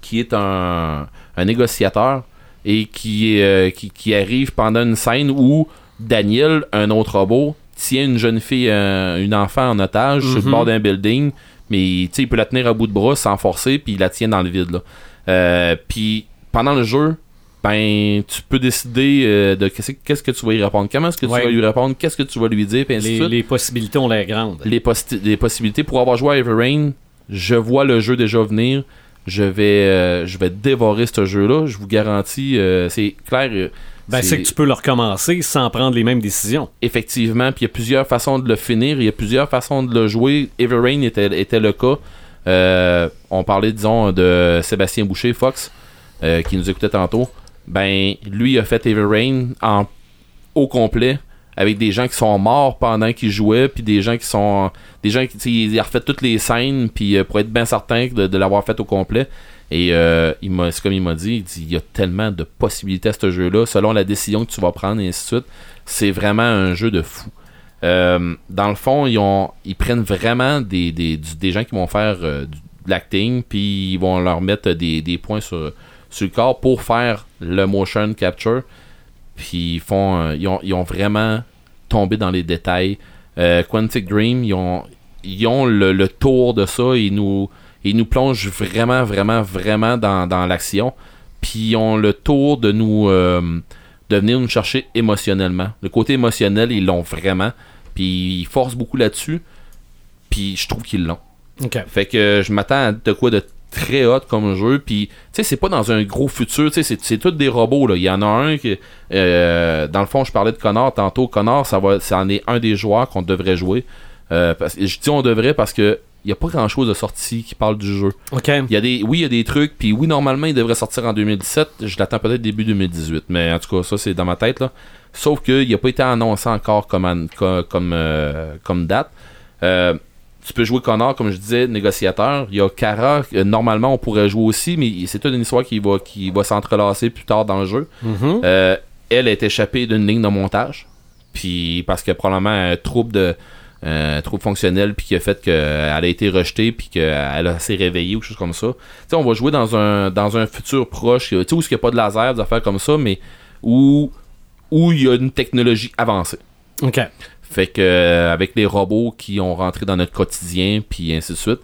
qui est un, un négociateur et qui, qui, qui arrive pendant une scène où Daniel, un autre robot, tient une jeune fille, une enfant en otage sur le bord d'un building, mais il peut la tenir à bout de bras sans forcer, puis il la tient dans le vide. Là. Euh, puis pendant le jeu, ben tu peux décider euh, de qu'est-ce qu'est-ce que tu vas y répondre, comment est-ce que tu vas lui répondre, qu'est-ce que tu vas lui dire, puis ainsi de Les, suite les possibilités ont l'air grandes. les, possi- les possibilités pour avoir joué à Everrain, je vois le jeu déjà venir. Je vais, euh, je vais dévorer ce jeu-là. Je vous garantis, euh, c'est clair. Ben, c'est que tu peux le recommencer sans prendre les mêmes décisions. effectivement, puis il y a plusieurs façons de le finir, il y a plusieurs façons de le jouer. Everrain était, était le cas. Euh, on parlait, disons, de Sébastien Boucher, Fox, euh, qui nous écoutait tantôt. Ben, lui a fait Everrain en au complet avec des gens qui sont morts pendant qu'il jouait puis des gens qui sont des gens qui il a refait toutes les scènes puis euh, pour être bien certain de, l'avoir fait au complet. Et c'est comme il m'a dit il dit il y a tellement de possibilités à ce jeu là selon la décision que tu vas prendre et ainsi de suite. C'est vraiment un jeu de fou Euh, dans le fond ils prennent vraiment des, gens qui vont faire euh, du- de l'acting puis ils vont leur mettre des, points sur, le corps pour faire le motion capture. Puis ils font euh, ils, ont, vraiment tombé dans les détails. Quantic Dream ils ont ils ont le, tour de ça. Ils nous ils nous plongent vraiment vraiment vraiment dans, dans l'action. Puis ils ont le tour de nous de venir nous chercher émotionnellement. Le côté émotionnel ils l'ont vraiment puis ils forcent beaucoup là-dessus puis je trouve qu'ils l'ont fait que je m'attends à de quoi de très hot comme jeu. Puis, tu sais, c'est pas dans un gros futur. Tu sais, c'est- c'est tous des robots. Là. Il y en a un qui. euh, dans le fond, je parlais de Connor tantôt. Connor, ça va, ça en est un des joueurs qu'on devrait jouer. Euh, parce, je dis on devrait parce que. Il n'y a pas grand chose de sorti qui parle du jeu. OK. Il y a des, oui, il y a des trucs, puis oui, normalement, il devrait sortir en 2017. Je l'attends peut-être début 2018, mais en tout cas, ça, c'est dans ma tête, là. Sauf qu'il n'a pas été annoncé encore comme, an- comme, euh, comme date. Euh, tu peux jouer Connor, comme je disais, négociateur. Il y a Kara, que, normalement, on pourrait jouer aussi, mais c'est toute une histoire qui va, qui va s'entrelacer plus tard dans le jeu. Mhm. Euh, elle est échappée d'une ligne de montage. Puis parce que probablement un trouble de euh, trouble fonctionnel puis qui a fait qu'elle a été rejetée puis qu'elle s'est réveillée ou quelque chose comme ça. On va jouer dans un dans un futur proche, tu sais où il n'y a pas de laser, des affaires comme ça, mais où où il y a une technologie avancée. OK. Fait que euh, avec les robots qui ont rentré dans notre quotidien puis ainsi de suite.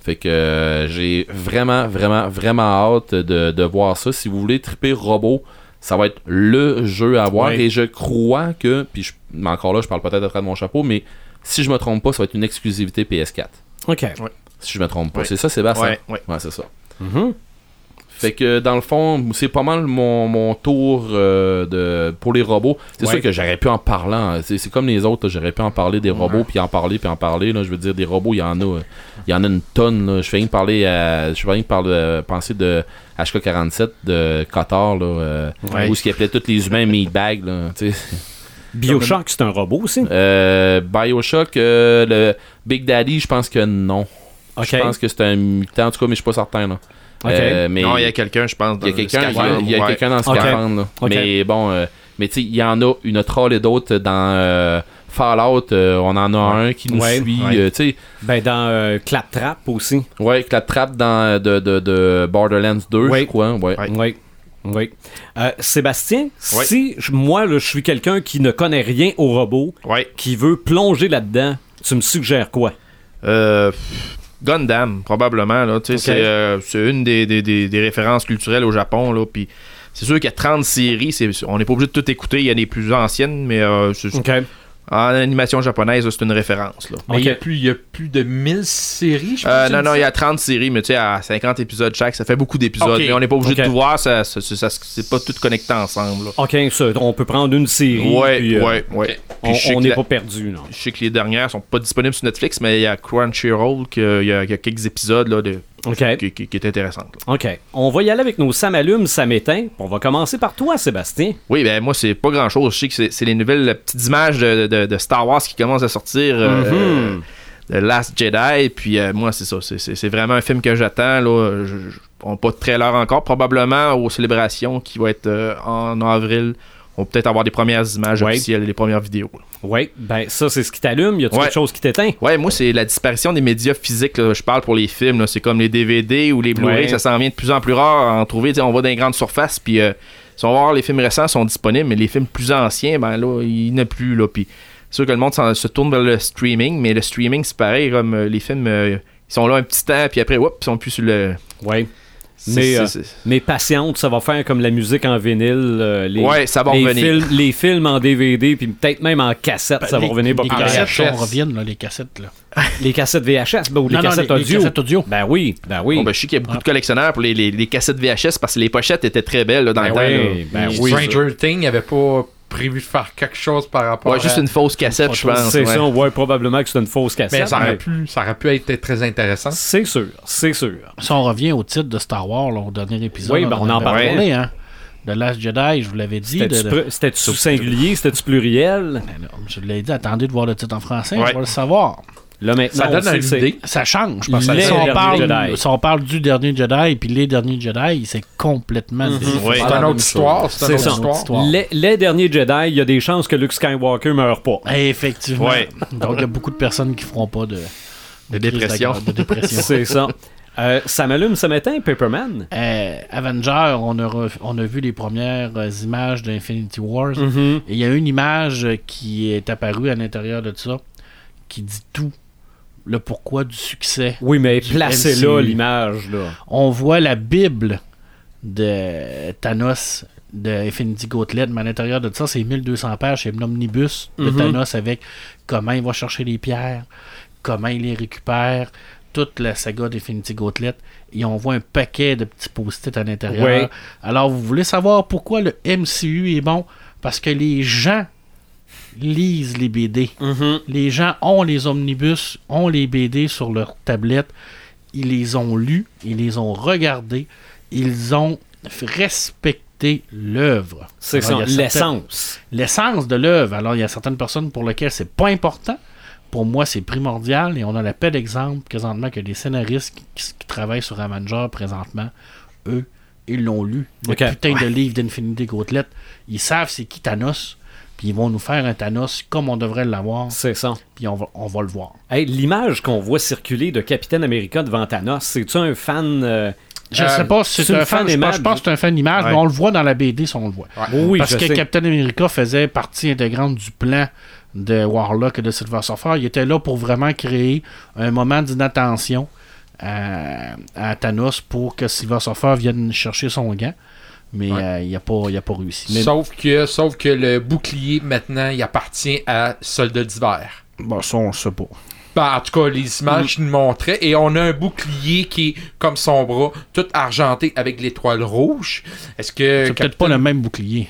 Fait que euh, j'ai vraiment vraiment vraiment hâte de, de voir ça. Si vous voulez triper robot, ça va être le jeu à voir et je crois que puis je, mais encore là je parle peut-être à travers de mon chapeau mais si je me trompe pas, ça va être une exclusivité PS4. OK. Si je me trompe pas, Ouais. c'est ça Sébastien? Ouais, ouais. Ouais, c'est ça. Mhm. Fait que dans le fond, c'est pas mal mon, mon tour euh, de pour les robots. C'est Ouais. sûr que j'aurais pu en parler. hein. C'est c'est comme les autres, j'aurais pu en parler des robots, puis en parler, puis en parler. Là, je veux dire, des robots, il y en a, il y en a une tonne. là. Je fais rien parler, à, je fais rien parler, euh, penser de HK47 de Qatar, là, euh, Ouais. où ce qui appelait tous les humains meatbag. Là. Bioshock, c'est un robot aussi? euh, Bioshock, euh, le Big Daddy, je pense que non. Je pense que c'est un mutant, en tout cas, mais je suis pas certain. Là. Euh, mais Non, il y a quelqu'un, je pense. il y a quelqu'un ouais. dans le Ok. scaphandre. là. Ok. Mais bon, euh, mais tu sais, il y en a une troll et d'autres dans euh, Fallout. euh, on en a un qui nous Ouais. suit. Ouais. euh, tu sais, Ben, dans euh, Claptrap aussi. ouais, avec la trappe dans, de, de, de Borderlands 2, Ouais. je crois. Ouais. Oui. Oui. Euh, Sébastien, si moi, là, je suis quelqu'un qui ne connaît rien au robot, Ouais. qui veut plonger là-dedans, tu me suggères quoi? Euh, Gundam, probablement. Là, c'est, euh, c'est une des, des- des- des références culturelles au Japon. Là, puis c'est sûr qu'il y a 30 séries. on n'est pas obligé de tout écouter. Il y a des plus anciennes, mais euh, c'est-. En animation japonaise, là, c'est une référence. Là. Mais il y a Ok. plus- il y, a plus de 1000 séries, je pense. Euh, non, non, il y a 30 séries, mais tu sais, à 50 épisodes chaque, ça fait beaucoup d'épisodes. Mais on n'est pas obligé de tout voir, ça, ça- ça- ça- c'est pas tout connecté ensemble. là. OK, ça, on peut prendre une série. Ouais, puis, euh, ouais, ouais. Puis On n'est pas perdu, non? Je sais que les dernières sont pas disponibles sur Netflix, mais il y a Crunchyroll, il y, y a quelques épisodes là, de, OK. qui, qui, qui est intéressante. là. OK. On va y aller avec nos Sam allume, Sam éteint. On va commencer par toi, Sébastien. Oui, ben moi, c'est pas grand chose. Je sais que c'est- les nouvelles petites images de, de- de Star Wars qui commencent à sortir. euh, Mhm. The Last Jedi. Puis euh, moi, c'est ça. c'est- vraiment un film que j'attends. là. Je- je- on n'a pas de trailer encore. Probablement aux célébrations qui vont être euh, en avril, on va peut-être avoir des premières images Ouais. officielles, des premières vidéos. Oui, ben ça, c'est ce qui t'allume. Y Ouais. quelque chose qui t'éteint? Ouais, moi, c'est la disparition des médias physiques. là. Je parle pour les films. C'est comme les DVD ou les Blu-ray. Ouais. Ça s'en vient de plus en plus rare à en trouver. On va dans les grandes surfaces. Puis, euh, si on va voir les films récents sont disponibles, mais les films plus anciens, ben là, il n'y en a plus. Là. Puis, c'est sûr que le monde se tourne vers le streaming. Mais le streaming, c'est pareil. Comme euh, les films, euh, ils sont là un petit temps. Puis après, hop, ils sont plus sur le. Oui. Mais, euh, Mais patiente, ça va faire comme la musique en vinyle. euh, les, Ouais, ça va les revenir. films, les films en DVD, puis peut-être même en cassette, ça va les, revenir les beaucoup. cassettes, VHS. on revienne, là, les cassettes. Là. Les cassettes VHS, ben, ou les Non, cassettes les- les audio. cassettes audio. Ben oui, ben oui. Bon, ben, je sais qu'il y a beaucoup de collectionneurs pour les, les- les cassettes VHS parce que les pochettes étaient très belles là, dans Ben le temps. oui, ben oui. Stranger Things n'avait pas prévu de faire quelque chose par rapport Ouais, juste à... une fausse cassette, je pense. c'est ouais. ça, ouais, probablement que c'est une fausse cassette. Mais ça aurait, mais pu, ça aurait pu être très intéressant. C'est sûr, c'est sûr. Si on revient au titre de Star Wars, là, au dernier épisode, Oui, ben, on en avait parlait. hein. De Last Jedi, je vous l'avais dit. C'était-tu singulier, c'était-tu pluriel? Ben je l'ai dit, attendez de voir le titre en français, Ouais. on va le savoir. Là, maintenant, Ça donne une idée. Change, parce que Les si on, parle, Jedi. si on parle du dernier Jedi, puis les derniers Jedi, c'est complètement différent. Ouais. C'est une autre histoire. C'est une autre ça. histoire. Les, les derniers Jedi, il y a des chances que Luke Skywalker meure pas. Effectivement. Ouais. Donc, il y a beaucoup de personnes qui feront pas de, dépression. De, de dépression. C'est ça. Euh, ça m'allume ce matin, Paperman. Euh, Avenger, on a, re- on a vu les premières images d'Infinity Wars. Mhm. Et il y a une image qui est apparue à l'intérieur de ça qui dit tout. Le pourquoi du succès. Oui, mais placez là l'image. On voit la Bible de Thanos de Infinity Gauntlet, mais à l'intérieur de ça, c'est 1200 pages, c'est un omnibus de Mhm. Thanos avec comment il va chercher les pierres, comment il les récupère, toute la saga d'Infinity Gauntlet, et on voit un paquet de petits post-it à l'intérieur. Alors, vous voulez savoir pourquoi le MCU est bon? Parce que les gens lisent les BD. Mhm. Les gens ont les omnibus, ont les BD sur leur tablette. Ils les ont lus, ils les ont regardés, ils ont respecté l'œuvre. C'est ça, l'essence. L'essence de l'œuvre. Alors, il y a certaines personnes pour lesquelles c'est pas important. Pour moi, c'est primordial et on a la paix d'exemple présentement que les scénaristes qui, qui travaillent sur Avenger présentement, eux, ils l'ont lu. Le Ok. putain de livre d'Infinity Gauntlet. Ils savent c'est qui Thanos. Puis ils vont nous faire un Thanos comme on devrait l'avoir. C'est ça. Puis on va, on va le voir. Hey, L'image qu'on voit circuler de Capitaine America devant Thanos, c'est-tu un fan. euh, Je Euh, sais pas si c'est un fan, fan je pense, image. je pense que c'est un fan image, Ouais. mais on le voit dans la BD si on le voit. Oui, Parce je que sais. Captain America faisait partie intégrante du plan de Warlock et de Silver Surfer. Il était là pour vraiment créer un moment d'inattention à, à Thanos pour que Silver Surfer vienne chercher son gant. Mais Ouais. euh, il n'a pas, il a pas réussi. Mais, Sauf que, sauf que le bouclier, maintenant, il appartient à Soldat d'hiver. bon, ça, on le sait pas. Ben, en tout cas, les images nous montraient. Et on a un bouclier qui est comme son bras, tout argenté avec l'étoile rouge. Est-ce que. C'est peut-être pas le même bouclier.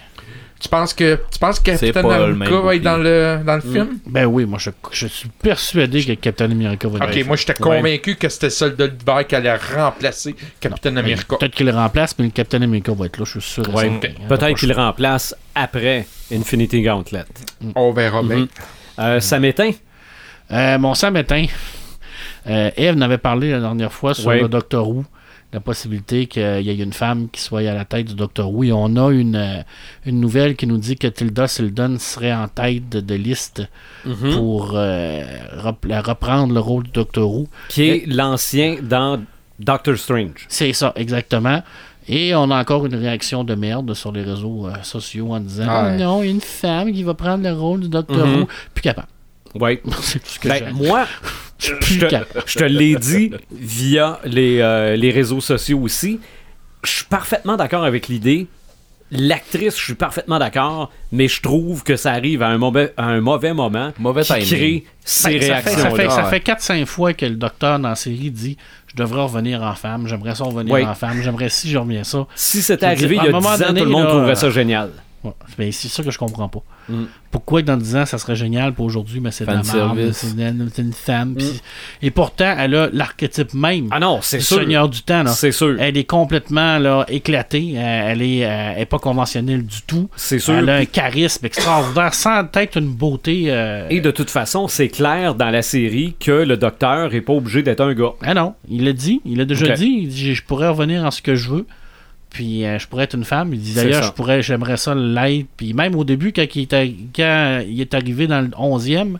Tu penses que, tu penses que Captain America va être dans le, dans le film? Ben oui, moi je, je suis persuadé que Captain America va Ok, être- moi j'étais Ouais. convaincu que c'était Soldat d'hiver qui allait remplacer Captain America. Peut-être qu'il le remplace, mais le Captain America va être là, je suis sûr. Ouais, Peut-être qu'il le remplace après Infinity Gauntlet. On verra bien. Mhm. Euh, ça m'éteint. Euh, mon sang m'éteint. Euh, Eve n'avait parlé la dernière fois sur Ouais. le Docteur Who, la possibilité qu'il y ait une femme qui soit à la tête du Docteur Who. Et on a une, euh, une nouvelle qui nous dit que Tilda Sildon serait en tête de, de liste Mhm. pour euh, rep- reprendre le rôle du Docteur Who. Qui est l'ancien dans Doctor Strange. C'est ça, exactement. Et on a encore une réaction de merde sur les réseaux euh, sociaux en disant Ah Oh ouais. non, une femme qui va prendre le rôle du Docteur Mhm. Who. Plus capable. Oui. C'est tout ce que Ben, moi, Je te, l'ai dit via les, euh, les réseaux sociaux aussi. Je suis parfaitement d'accord avec l'idée. L'actrice, je suis parfaitement d'accord, mais je trouve que ça arrive à un mauvais, à un mauvais moment Mauvais qui timing. crée ces Ben, ça fait, réactions. ça fait, ça fait 4-5 fois que le docteur dans la série dit Je devrais revenir en femme, j'aimerais ça revenir Oui. en femme, j'aimerais si je reviens ça. Si c'était arrivé dire, il y a un 10 moment ans, donné, tout le monde là, trouverait ça génial. Ouais. C'est ça que je comprends pas. Mm. Pourquoi dans 10 ans ça serait génial, pour aujourd'hui, mais c'est de la merde, c'est une, femme. puis- Et pourtant, elle a l'archétype même Ah non, c'est du sûr. Seigneur du Temps. C'est sûr. Elle est complètement là, éclatée. Euh, Elle est, euh, elle est pas conventionnelle du tout. C'est sûr. Elle a un charisme extraordinaire, sans peut-être une beauté. euh, Et de toute façon, c'est clair dans la série que le docteur est pas obligé d'être un gars. Ah non, il l'a dit. Il a déjà dit. Il dit Je pourrais revenir en ce que je veux. Puis euh, je pourrais être une femme. Il dit d'ailleurs, je pourrais, j'aimerais ça l'être. Puis même au début, quand il, était, quand il est arrivé dans le 11e,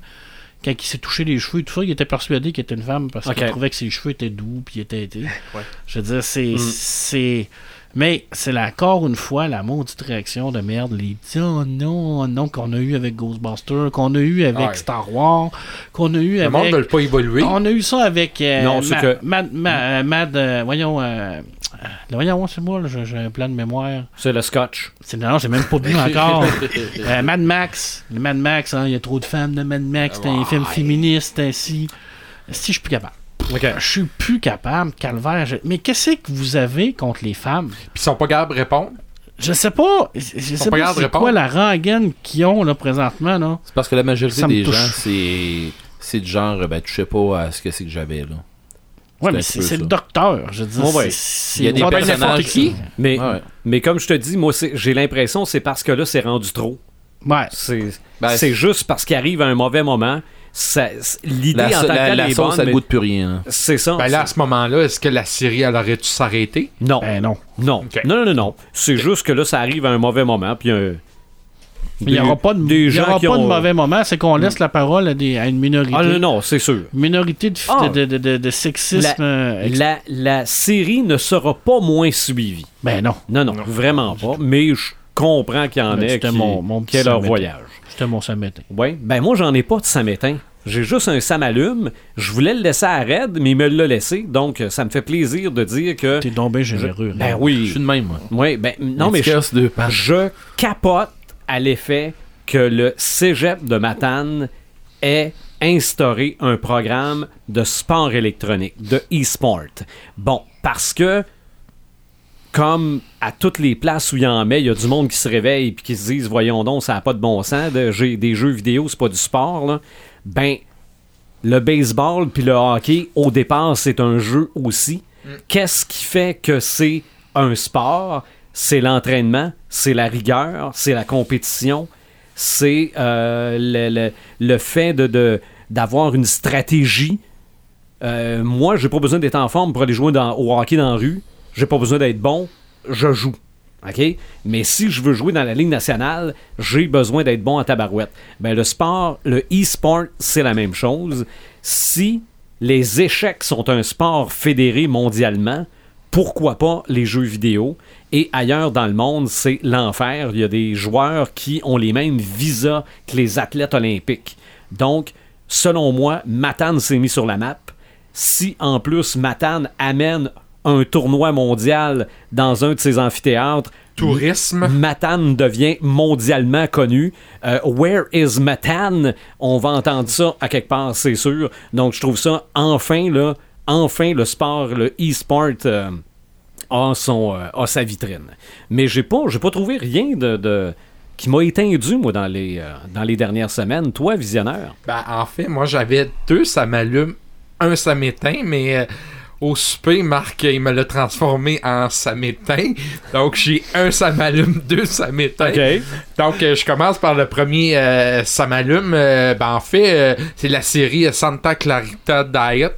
quand il s'est touché les cheveux et tout ça, il était persuadé qu'il était une femme parce qu'il trouvait que ses cheveux étaient doux. Puis il était. était- Je veux dire, c'est. Mm. c'est mais c'est encore une fois la maudite réaction de merde, les petits oh non, oh non qu'on a eu avec Ghostbusters, qu'on a eu avec Ouais. Star Wars, qu'on a eu Le avec. monde ne pas évolué. On a eu ça avec euh, Non, c'est que- Mad, Ma- euh, Mad, euh, voyons, euh, euh, voyons, c'est moi, là, j'ai un plan de mémoire. C'est le scotch. C'est non, j'ai même pas vu encore. Euh, Mad Max, le Mad Max, hein, il y a trop de femmes de Mad Max, c'est un film féministe ainsi. Si je suis plus capable. OK. Je suis plus capable, calvaire. je- Mais qu'est-ce que vous avez contre les femmes? Puis ils sont pas capables de répondre? Je sais pas. Je sais pas pas capables de c'est quoi la rengaine qu'ils ont là présentement là. C'est parce que la majorité des touche. gens, c'est c'est du genre, ben, touchez pas à ce que c'est que j'avais, là. Ouais, mais c'est le ça. docteur. Je Ouais, c'est- Il y a des personnages- qui. Mais, Ouais. mais comme je te dis, moi, j'ai l'impression c'est parce que là, c'est rendu trop. Ouais. C'est Ben, c'est juste parce qu'il arrive à un mauvais moment. Ça- L'idée en tant que la, sauce, bonne, elle mais goûte plus rien. hein. C'est ça. Ben là, à ce moment-là, est-ce que la série, elle aurait dû s'arrêter? non. Ben non. Non, non, non, non. C'est juste que là, ça arrive à un mauvais moment. Puis un- Il n'y aura pas de, des il y gens aura qui pas ont- de mauvais moment, c'est qu'on laisse la parole à, des, à une minorité. Ah non, non, c'est sûr. Minorité de, Ah. de, de, de- de sexisme. euh, La, la série ne sera pas moins suivie. Ben non. Non, non, vraiment pas. Mais je comprends qu'il y en ait c'était qui, mon- mon qui leur Samétain. voyage. C'était mon samétain. Oui. Ben moi, j'en ai pas de samétain. J'ai juste un samalume. Je voulais le laisser à Red, mais il me l'a laissé. Donc, ça me fait plaisir de dire que. T'es bien généreux. Ben là. Je oui. suis de même, moi. Oui, ben non, mais je, de je capote à l'effet que le cégep de Matane ait instauré un programme de sport électronique, de e-sport. Bon, parce que comme à toutes les places où il y en met, il y a du monde qui se réveille et qui se disent voyons donc, ça n'a pas de bon sens, de- j'ai des jeux vidéo, c'est pas du sport là. Ben le baseball puis le hockey au départ, c'est un jeu aussi. Qu'est-ce qui fait que c'est un sport? C'est l'entraînement, c'est la rigueur, c'est la compétition, c'est euh, le, fait d'avoir une stratégie. Euh, moi, j'ai pas besoin d'être en forme pour aller jouer au hockey dans la rue. J'ai pas besoin d'être bon. Je joue. OK? Mais si je veux jouer dans la Ligue nationale, j'ai besoin d'être bon en tabarouette. Ben, le sport, le e-sport, c'est la même chose. Si les échecs sont un sport fédéré mondialement, pourquoi pas les jeux vidéo? Et ailleurs dans le monde, c'est l'enfer. Il y a des joueurs qui ont les mêmes visas que les athlètes olympiques. Donc, selon moi, Matane s'est mis sur la map. Si en plus Matane amène un tournoi mondial dans un de ses amphithéâtres, Tourisme. Matane devient mondialement connu. Euh, Where is Matane? On va entendre ça à quelque part, c'est sûr. Donc, je trouve ça, enfin, là, enfin, le sport, le e-sport euh, a, son, euh, a sa vitrine. Mais j'ai pas, j'ai pas trouvé rien de, de- qui m'a éteindu, moi, dans les, euh, dans les dernières semaines. Toi, visionnaire? Ben, en fait, moi, j'avais deux, ça m'allume. Un, ça m'éteint, mais au souper, Marc, il me l'a transformé en ça m'éteint. Donc, j'ai un, ça m'allume, deux, ça m'éteint. Donc, je commence par le premier, euh, ça m'allume. Euh, ben, en fait, euh, c'est la série Santa Clarita Diet.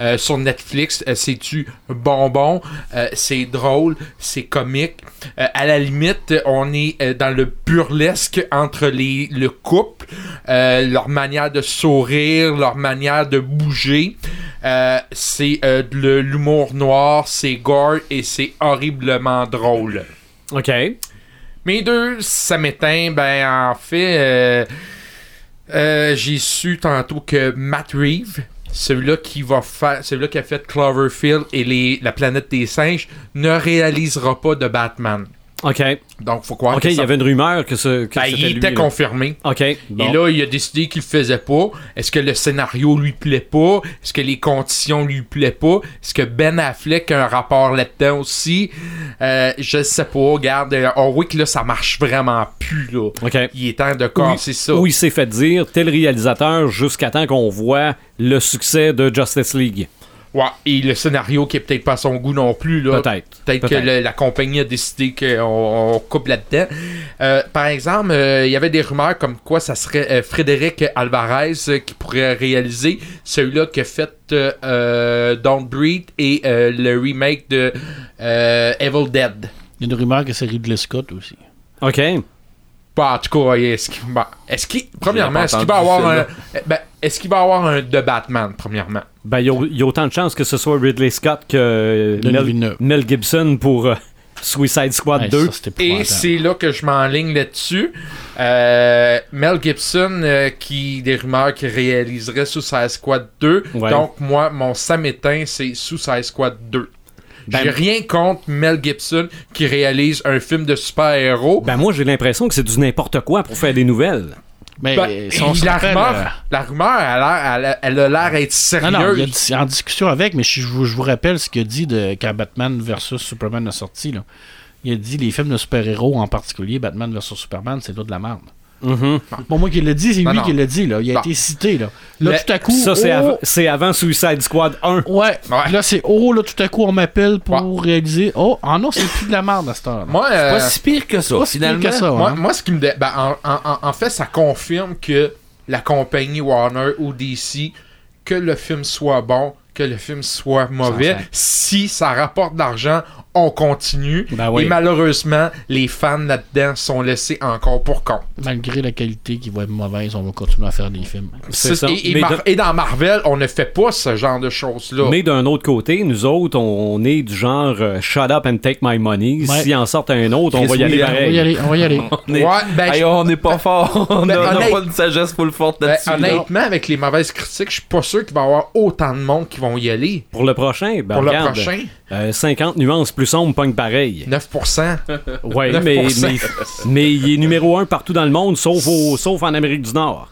Euh, sur Netflix, Euh, c'est du bonbon, Euh, c'est drôle, c'est comique. À la limite, on est dans le burlesque entre les, le couple, leur manière de sourire, leur manière de bouger. C'est de l'humour noir, c'est gore et c'est horriblement drôle. OK. Mes deux, ça m'éteint. Ben, en fait, euh, euh, j'ai su tantôt que Matt Reeves, celui-là qui va faire, celui-là qui a fait Cloverfield et les, la planète des singes, ne réalisera pas de Batman. OK. Donc, faut croire OK, que il y avait une rumeur que, ce, que Ben, il lui, était là. confirmé. OK. bon. Et là, il a décidé qu'il le faisait pas. Est-ce que le scénario lui plaît pas? Est-ce que les conditions lui plaît pas? Est-ce que Ben Affleck a un rapport là-dedans aussi? Euh, je sais pas. Regarde, euh, Warwick, là, ça marche vraiment plus, là. OK. Il est temps de casser ça. Où il s'est fait dire tel réalisateur jusqu'à temps qu'on voit le succès de Justice League. Ouais, et le scénario qui est peut-être pas à son goût non plus, là. Peut-être. Peut-être que le- la compagnie a décidé qu'on on coupe là-dedans. Euh, par exemple, euh, il y avait des rumeurs comme quoi ça serait euh, Frédéric Alvarez euh, qui pourrait réaliser celui-là qui a fait euh, euh, Don't Breathe et euh, le remake de euh, Evil Dead. Il y a une rumeur que c'est Ridley Scott aussi. OK. Bah, en tout cas, est-ce qu'il bah, est-ce qu'il- premièrement, est-ce qu'il va avoir un, ben, est-ce qu'il va avoir un de Batman, premièrement? Ben, il y, a- y autant de chances que ce soit Ridley Scott que Denis Mel, Gibson pour euh, Suicide Squad Hey, 2. ça, c'était Et c'est là que je m'enligne là-dessus. Euh, Mel Gibson, euh, qui des rumeurs qui réaliserait Suicide Squad 2. Ouais. Donc, moi, mon samétain, c'est Suicide Squad 2. Ben- J'ai rien contre Mel Gibson qui réalise un film de super-héros. Ben, moi, j'ai l'impression que c'est du n'importe quoi pour faire des nouvelles. Mais Ben, si la, rappelle, rumeur, euh, la rumeur, elle a l'air- elle, a- elle a l'air d'être Non, non, il y a sérieuse. dis- en discussion avec, mais je, je vous- je vous rappelle ce qu'il a dit de, quand Batman vs Superman a sorti. Là. Il a dit les films de super-héros, en particulier Batman vs Superman, c'est de la merde. Mhm. Bon, moi qui l'a dit, c'est lui non. qui l'a dit. Là. Il a Bon. été cité. Là, là Le- tout à coup. Ça, c'est oh, av- c'est avant Suicide Squad 1. Ouais, Ouais. là c'est oh, là tout à coup on m'appelle pour réaliser. Oh, ah non, c'est plus de la merde à cette heure. Moi, C'est euh, pas si pire que ça, pas si pire finalement. que ça, Moi, hein. moi, ce qui me. dé- ben, en, en- en- en fait, ça confirme que la compagnie Warner ou DC, que le film soit bon, que le film soit mauvais, si ça rapporte de l'argent, on continue. Ben oui. Et malheureusement, les fans là-dedans sont laissés encore pour compte. Malgré la qualité qui va être mauvaise, on va continuer à faire des films. C'est ça. Et, et Mais Mar- de- et dans Marvel, on ne fait pas ce genre de choses-là. Mais d'un autre côté, nous autres, on, on est du genre euh, shut up and take my money. Ouais. S'il en sort un autre, on va y aller oui. On va y aller, on va y aller. On est, Ouais, ben, Hey, on n'est pas fort. on Ben, n'a honnête- pas une sagesse full forte ben, là-dessus. là. honnêtement, avec les mauvaises critiques, je suis pas sûr qu'il va y avoir autant de monde qui vont y aller. Pour le prochain, ben, Pour regarde, le prochain, euh, 50 nuances plus sombres, pogne pareil. 9%. Ouais, 9%. mais, mais, mais il est numéro un partout dans le monde, sauf, au- sauf en Amérique du Nord.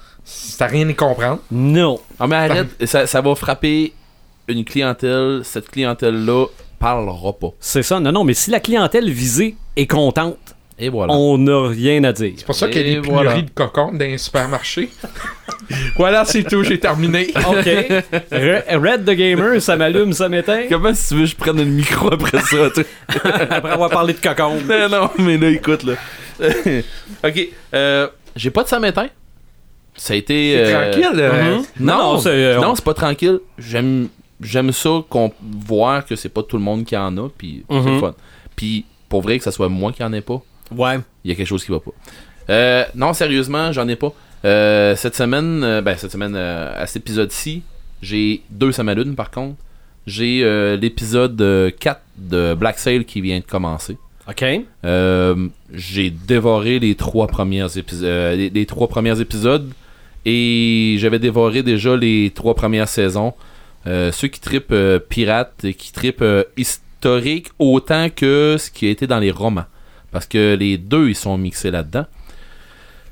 T'as rien à comprendre? Non. Ah, mais arrête, ça, ça va frapper une clientèle. Cette clientèle-là parlera pas. C'est ça. Non, non, mais si la clientèle visée est contente, Et voilà. on n'a rien à dire. C'est pour ça qu'il y a des pénuries voilà. de cocons dans les supermarchés. voilà, c'est tout, j'ai terminé. OK. Re- Red the Gamer, ça m'allume, ça m'éteint. Comment si tu veux que je prenne le micro après ça? tu- Après avoir parlé de cocon. non, non, mais là, écoute, là. ok, euh, j'ai pas de samétain. Ça a été. C'est euh, tranquille. euh, Mhm. Non, Non, non, c'est, euh, c'est pas tranquille. J'aime, j'aime ça qu'on voir que c'est pas tout le monde qui en a, puis c'est Mhm. fun. Puis pour vrai que ça soit moi qui en ai pas, Ouais. il y a quelque chose qui va pas. Euh, non, sérieusement, j'en ai pas. Euh, cette semaine, euh, ben cette semaine, à cet épisode-ci, j'ai deux samalunes par contre. J'ai l'épisode euh, 4 de Black Sail qui vient de commencer. OK. J'ai dévoré les trois premières épis- euh, les, les trois premiers épisodes et j'avais dévoré déjà les trois premières saisons. Ceux qui tripent euh, pirate et qui tripent historique autant que ce qui a été dans les romans. Parce que les deux, ils sont mixés là-dedans.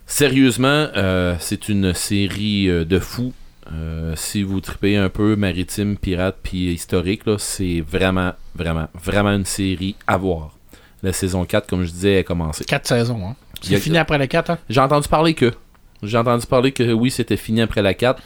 Sérieusement, euh, c'est une série euh, de fous. Euh, si vous tripez un peu maritime, pirate puis historique, là, c'est vraiment, vraiment, vraiment une série à voir. La saison 4, comme je disais, a commencé. Quatre saisons. Hein. C'est fini après les quatre. Hein? J'ai entendu parler que. J'ai entendu parler que oui, c'était fini après la 4.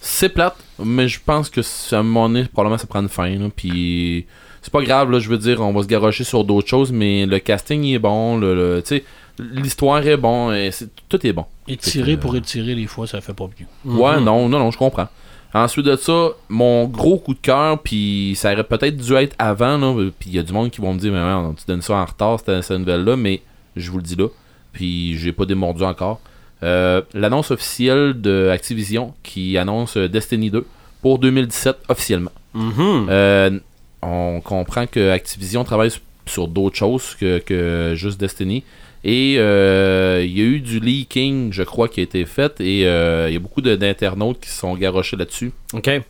C'est plate, mais je pense que ça, à un moment donné, probablement ça prend une fin. Puis c'est pas grave, là, je veux dire, on va se garocher sur d'autres choses, mais le casting il est bon, le, le- tu sais, l'histoire est bon, et c'est- tout est bon. Étirer pour étirer, des fois, ça fait pas mieux. Ouais, non, non, non, je comprends. Ensuite de ça, mon gros coup de cœur, puis ça aurait peut-être dû être avant, là, puis il y a du monde qui vont me dire, mais tu donnes ça en retard, cette, cette nouvelle-là, mais je vous le dis là, puis j'ai pas démordu encore. Euh, L'annonce officielle de Activision qui annonce euh, Destiny 2 pour 2017 officiellement. Mhm. Euh, on comprend que Activision travaille sur d'autres choses que, que juste Destiny. Et euh, il y a eu du leaking, je crois, qui a été fait. Et euh, il y a beaucoup d'internautes qui se sont garochés là-dessus. OK. Et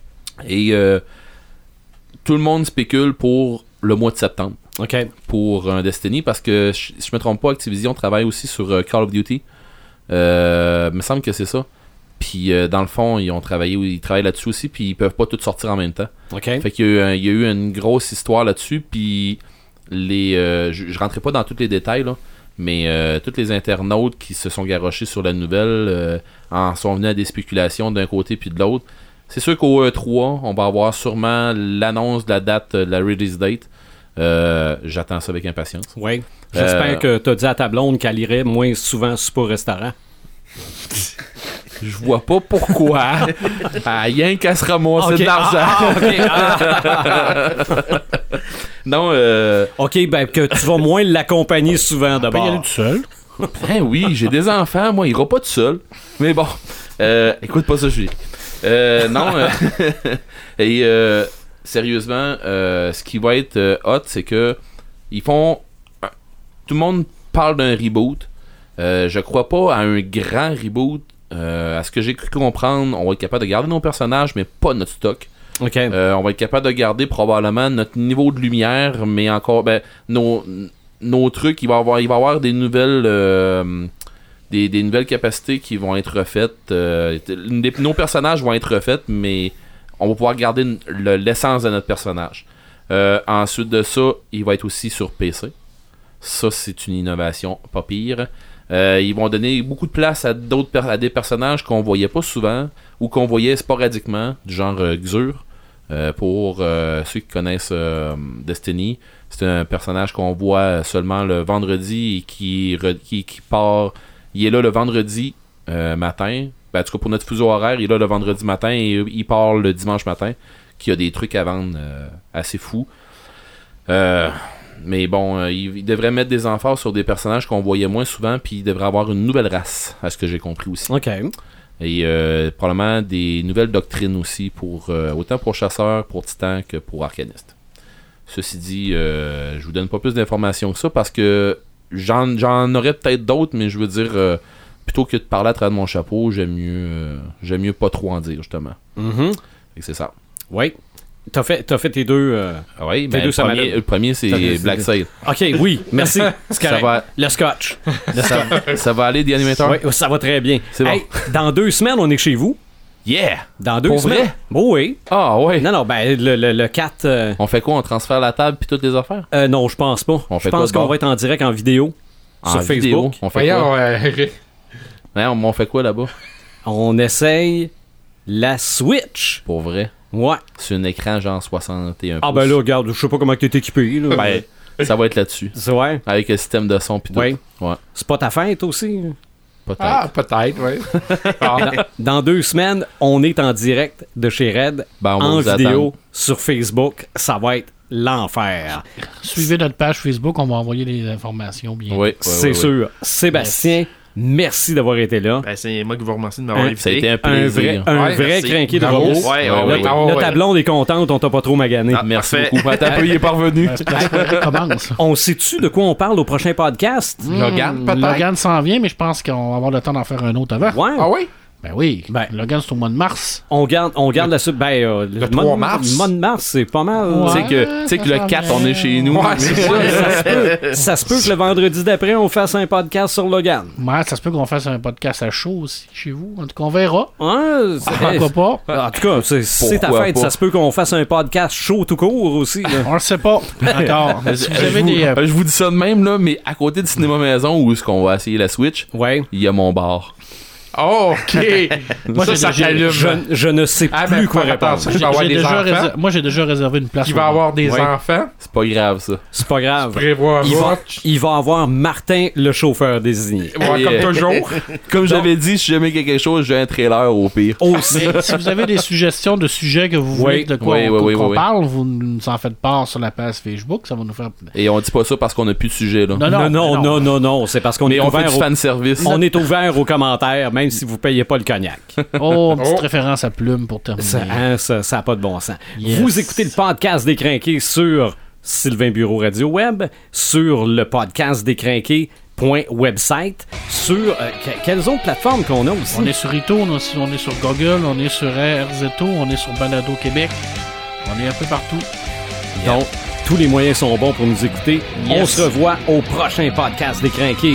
euh, tout le monde spécule pour le mois de septembre. OK. pour un Destiny parce que je- si je me trompe pas, Activision travaille aussi sur Call of Duty. Euh, me semble que c'est ça. Puis euh, dans le fond, ils ont travaillé, ils travaillent là-dessus aussi, puis ils peuvent pas tous sortir en même temps. OK. Fait qu'il y, a eu il y a eu une grosse histoire là-dessus, puis les, euh, je, je rentrais pas dans tous les détails là, mais euh, tous les internautes qui se sont garochés sur la nouvelle euh, en sont venus à des spéculations d'un côté puis de l'autre. C'est sûr qu'au E3, on va avoir sûrement l'annonce de la date de la release date. Euh, J'attends ça avec impatience. Oui. J'espère Euh, que t'as dit à ta blonde qu'elle irait moins souvent souper au restaurant. Je vois pas pourquoi. ah, rien qu'à se ramasser Ok, de l'argent. ah, ah, ok, ah. Non, euh, OK, ben que tu vas moins l'accompagner souvent Pas y aller d'abord. tout seul. Ben oui, j'ai des enfants, moi, il ira pas tout seul. Mais bon, euh, écoute pas ça, je euh, Non, euh, et euh, sérieusement, euh, ce qui va être euh, hot, c'est que ils font. Tout le monde parle d'un reboot. Euh, je crois pas à un grand reboot. Euh, à ce que j'ai cru comprendre, on va être capable de garder nos personnages, mais pas notre stock. Euh, on va être capable de garder probablement notre niveau de lumière, mais encore ben, nos, nos trucs, il va y avoir, il va y avoir des nouvelles euh, des, des nouvelles capacités qui vont être refaites. euh, des- nos personnages vont être refaits, mais on va pouvoir garder le- l'essence de notre personnage. Ensuite de ça, il va être aussi sur PC. Ça, c'est une innovation pas pire. Euh, ils vont donner beaucoup de place à d'autres à des personnages qu'on voyait pas souvent ou qu'on voyait sporadiquement, du genre euh, Xur. Euh, pour euh, ceux qui connaissent Destiny, c'est un personnage qu'on voit seulement le vendredi et qui, qui, part. Il est là le vendredi matin. Ben, en tout cas, pour notre fuseau horaire, il est là le vendredi matin et il part le dimanche matin. Qui a des trucs à vendre assez fous. Euh, mais bon, euh, il, il devrait mettre des emphasses sur des personnages qu'on voyait moins souvent, puis il devrait avoir une nouvelle race, à ce que j'ai compris aussi. OK. Et euh, probablement des nouvelles doctrines aussi, pour euh, autant pour chasseurs, pour titans que pour arcanistes. Ceci dit, je vous donne pas plus d'informations que ça parce que j'en, j'en aurais peut-être d'autres, mais je veux dire, plutôt que de parler à travers mon chapeau, j'aime mieux, j'aime mieux pas trop en dire justement. Mhm. Que c'est ça. Oui. T'as fait, t'as fait tes deux. euh, Ah oui, Tes ben, deux, le, premier, m'allait. le premier, c'est Black Sail. OK, oui, merci. Ça va, Le scotch. ça, ça va aller, The Animator? Oui, ça va très bien. C'est bon. Hey, dans deux semaines, on est chez vous. Yeah! Dans deux Pour semaines. vrai? Oh, oui. Ah ouais! Non, non, ben, le, le, le 4. euh, On fait quoi? On transfère la table puis toutes les affaires? euh, non, je pense pas. Je pense qu'on va être en direct en vidéo En sur vidéo? Facebook. On fait quoi? Voyons, euh, Eric. Ouais, on, on fait quoi là-bas? On essaye la Switch. Pour vrai? Ouais. Sur un écran genre 61 Ah, ben là, regarde, je sais pas comment t'es équipé. Là. Ben, ça va être là-dessus. C'est ouais. Avec le système de son puis tout. Oui. Ouais, C'est pas ta fête aussi? peut-être. Ah, peut-être, oui. Ah. Dans deux semaines, on est en direct de chez Red Ben, on va en vidéo attendre. sur Facebook. Ça va être l'enfer. Suivez notre page Facebook, on va envoyer les informations bien. Oui, oui, C'est oui, oui. sûr. Sébastien, merci d'avoir été là. Ben, c'est moi qui vous remercie de m'avoir Un- invité. Ça a été un Un plaisir. vrai, un Ouais, vrai crinqué de robot. Ouais, ouais, Ouais, ouais. ouais. Là, ta blonde est contente, on t'a pas trop magané. Ah, Merci Parfait. beaucoup. Attends un il est parvenu. On sait-tu de quoi on parle au prochain podcast? Logan, peut-être? Logan s'en vient, mais je pense qu'on va avoir le temps d'en faire un autre avant. Ouais. Ah oui? Ben oui. Ben. Logan, c'est au mois de mars. On garde, on garde la suite. Ben, euh, le mois 3 de- mars. Le mois de mars, c'est pas mal. Ouais. Tu sais que, que le s'en 4, vient. on est chez nous. Ouais, c'est ça. Ça, se peut, ça se peut que le vendredi d'après, on fasse un podcast sur Logan. Ouais, ça se peut qu'on fasse un podcast à chaud aussi chez vous. En tout cas, on verra. Ouais, c'est- Pourquoi pas? En tout cas, c'est c'est ta fête. pas? Ça se peut qu'on fasse un podcast chaud tout court aussi. là. On le sait pas encore. Mais si vous Je avez vous, des. euh, je vous dis ça de même, là, mais à côté du cinéma maison où est-ce qu'on va essayer la Switch, Ouais. il y a mon bar. Oh, OK. Moi, ça, ça t'allume. Je, je ne sais Ah, plus mais quoi répondre. attention. j'ai- Il déjà Moi, j'ai déjà réservé une place. Qui au va avoir des Ouais. enfants. C'est pas grave, ça. C'est pas grave. Prévoir Il va, il va avoir Martin, le chauffeur désigné. Ouais, comme toujours. Comme j'avais dit, si jamais quelque chose, j'ai un trailer au pire. Aussi. Mais si vous avez des suggestions de sujets que vous voulez Oui. de quoi Oui, on, oui, oui, qu'on oui, parle, vous nous en faites part sur la page Facebook. Ça va nous faire. Et on dit pas ça parce qu'on a plus de sujet, là. Non, Non, non, non. non, non, non. C'est parce qu'on est Mais on fait ouvert du au- fan service. On est ouvert aux commentaires, même si vous payez pas le cognac. Oh, une petite Oh. référence à Plume pour terminer. Ça n'a ça, ça a pas de bon sens. Yes. Vous écoutez le podcast des Crinqués sur Sylvain Bureau Radio Web, sur le podcast des sur euh, que- quelles autres plateformes qu'on a aussi? On est sur Ito, on est, on est sur Google, on est sur RZO, on est sur Balado Québec. On est un peu partout. Donc, tous les moyens sont bons pour nous écouter. On se revoit au prochain podcast des Crinqués.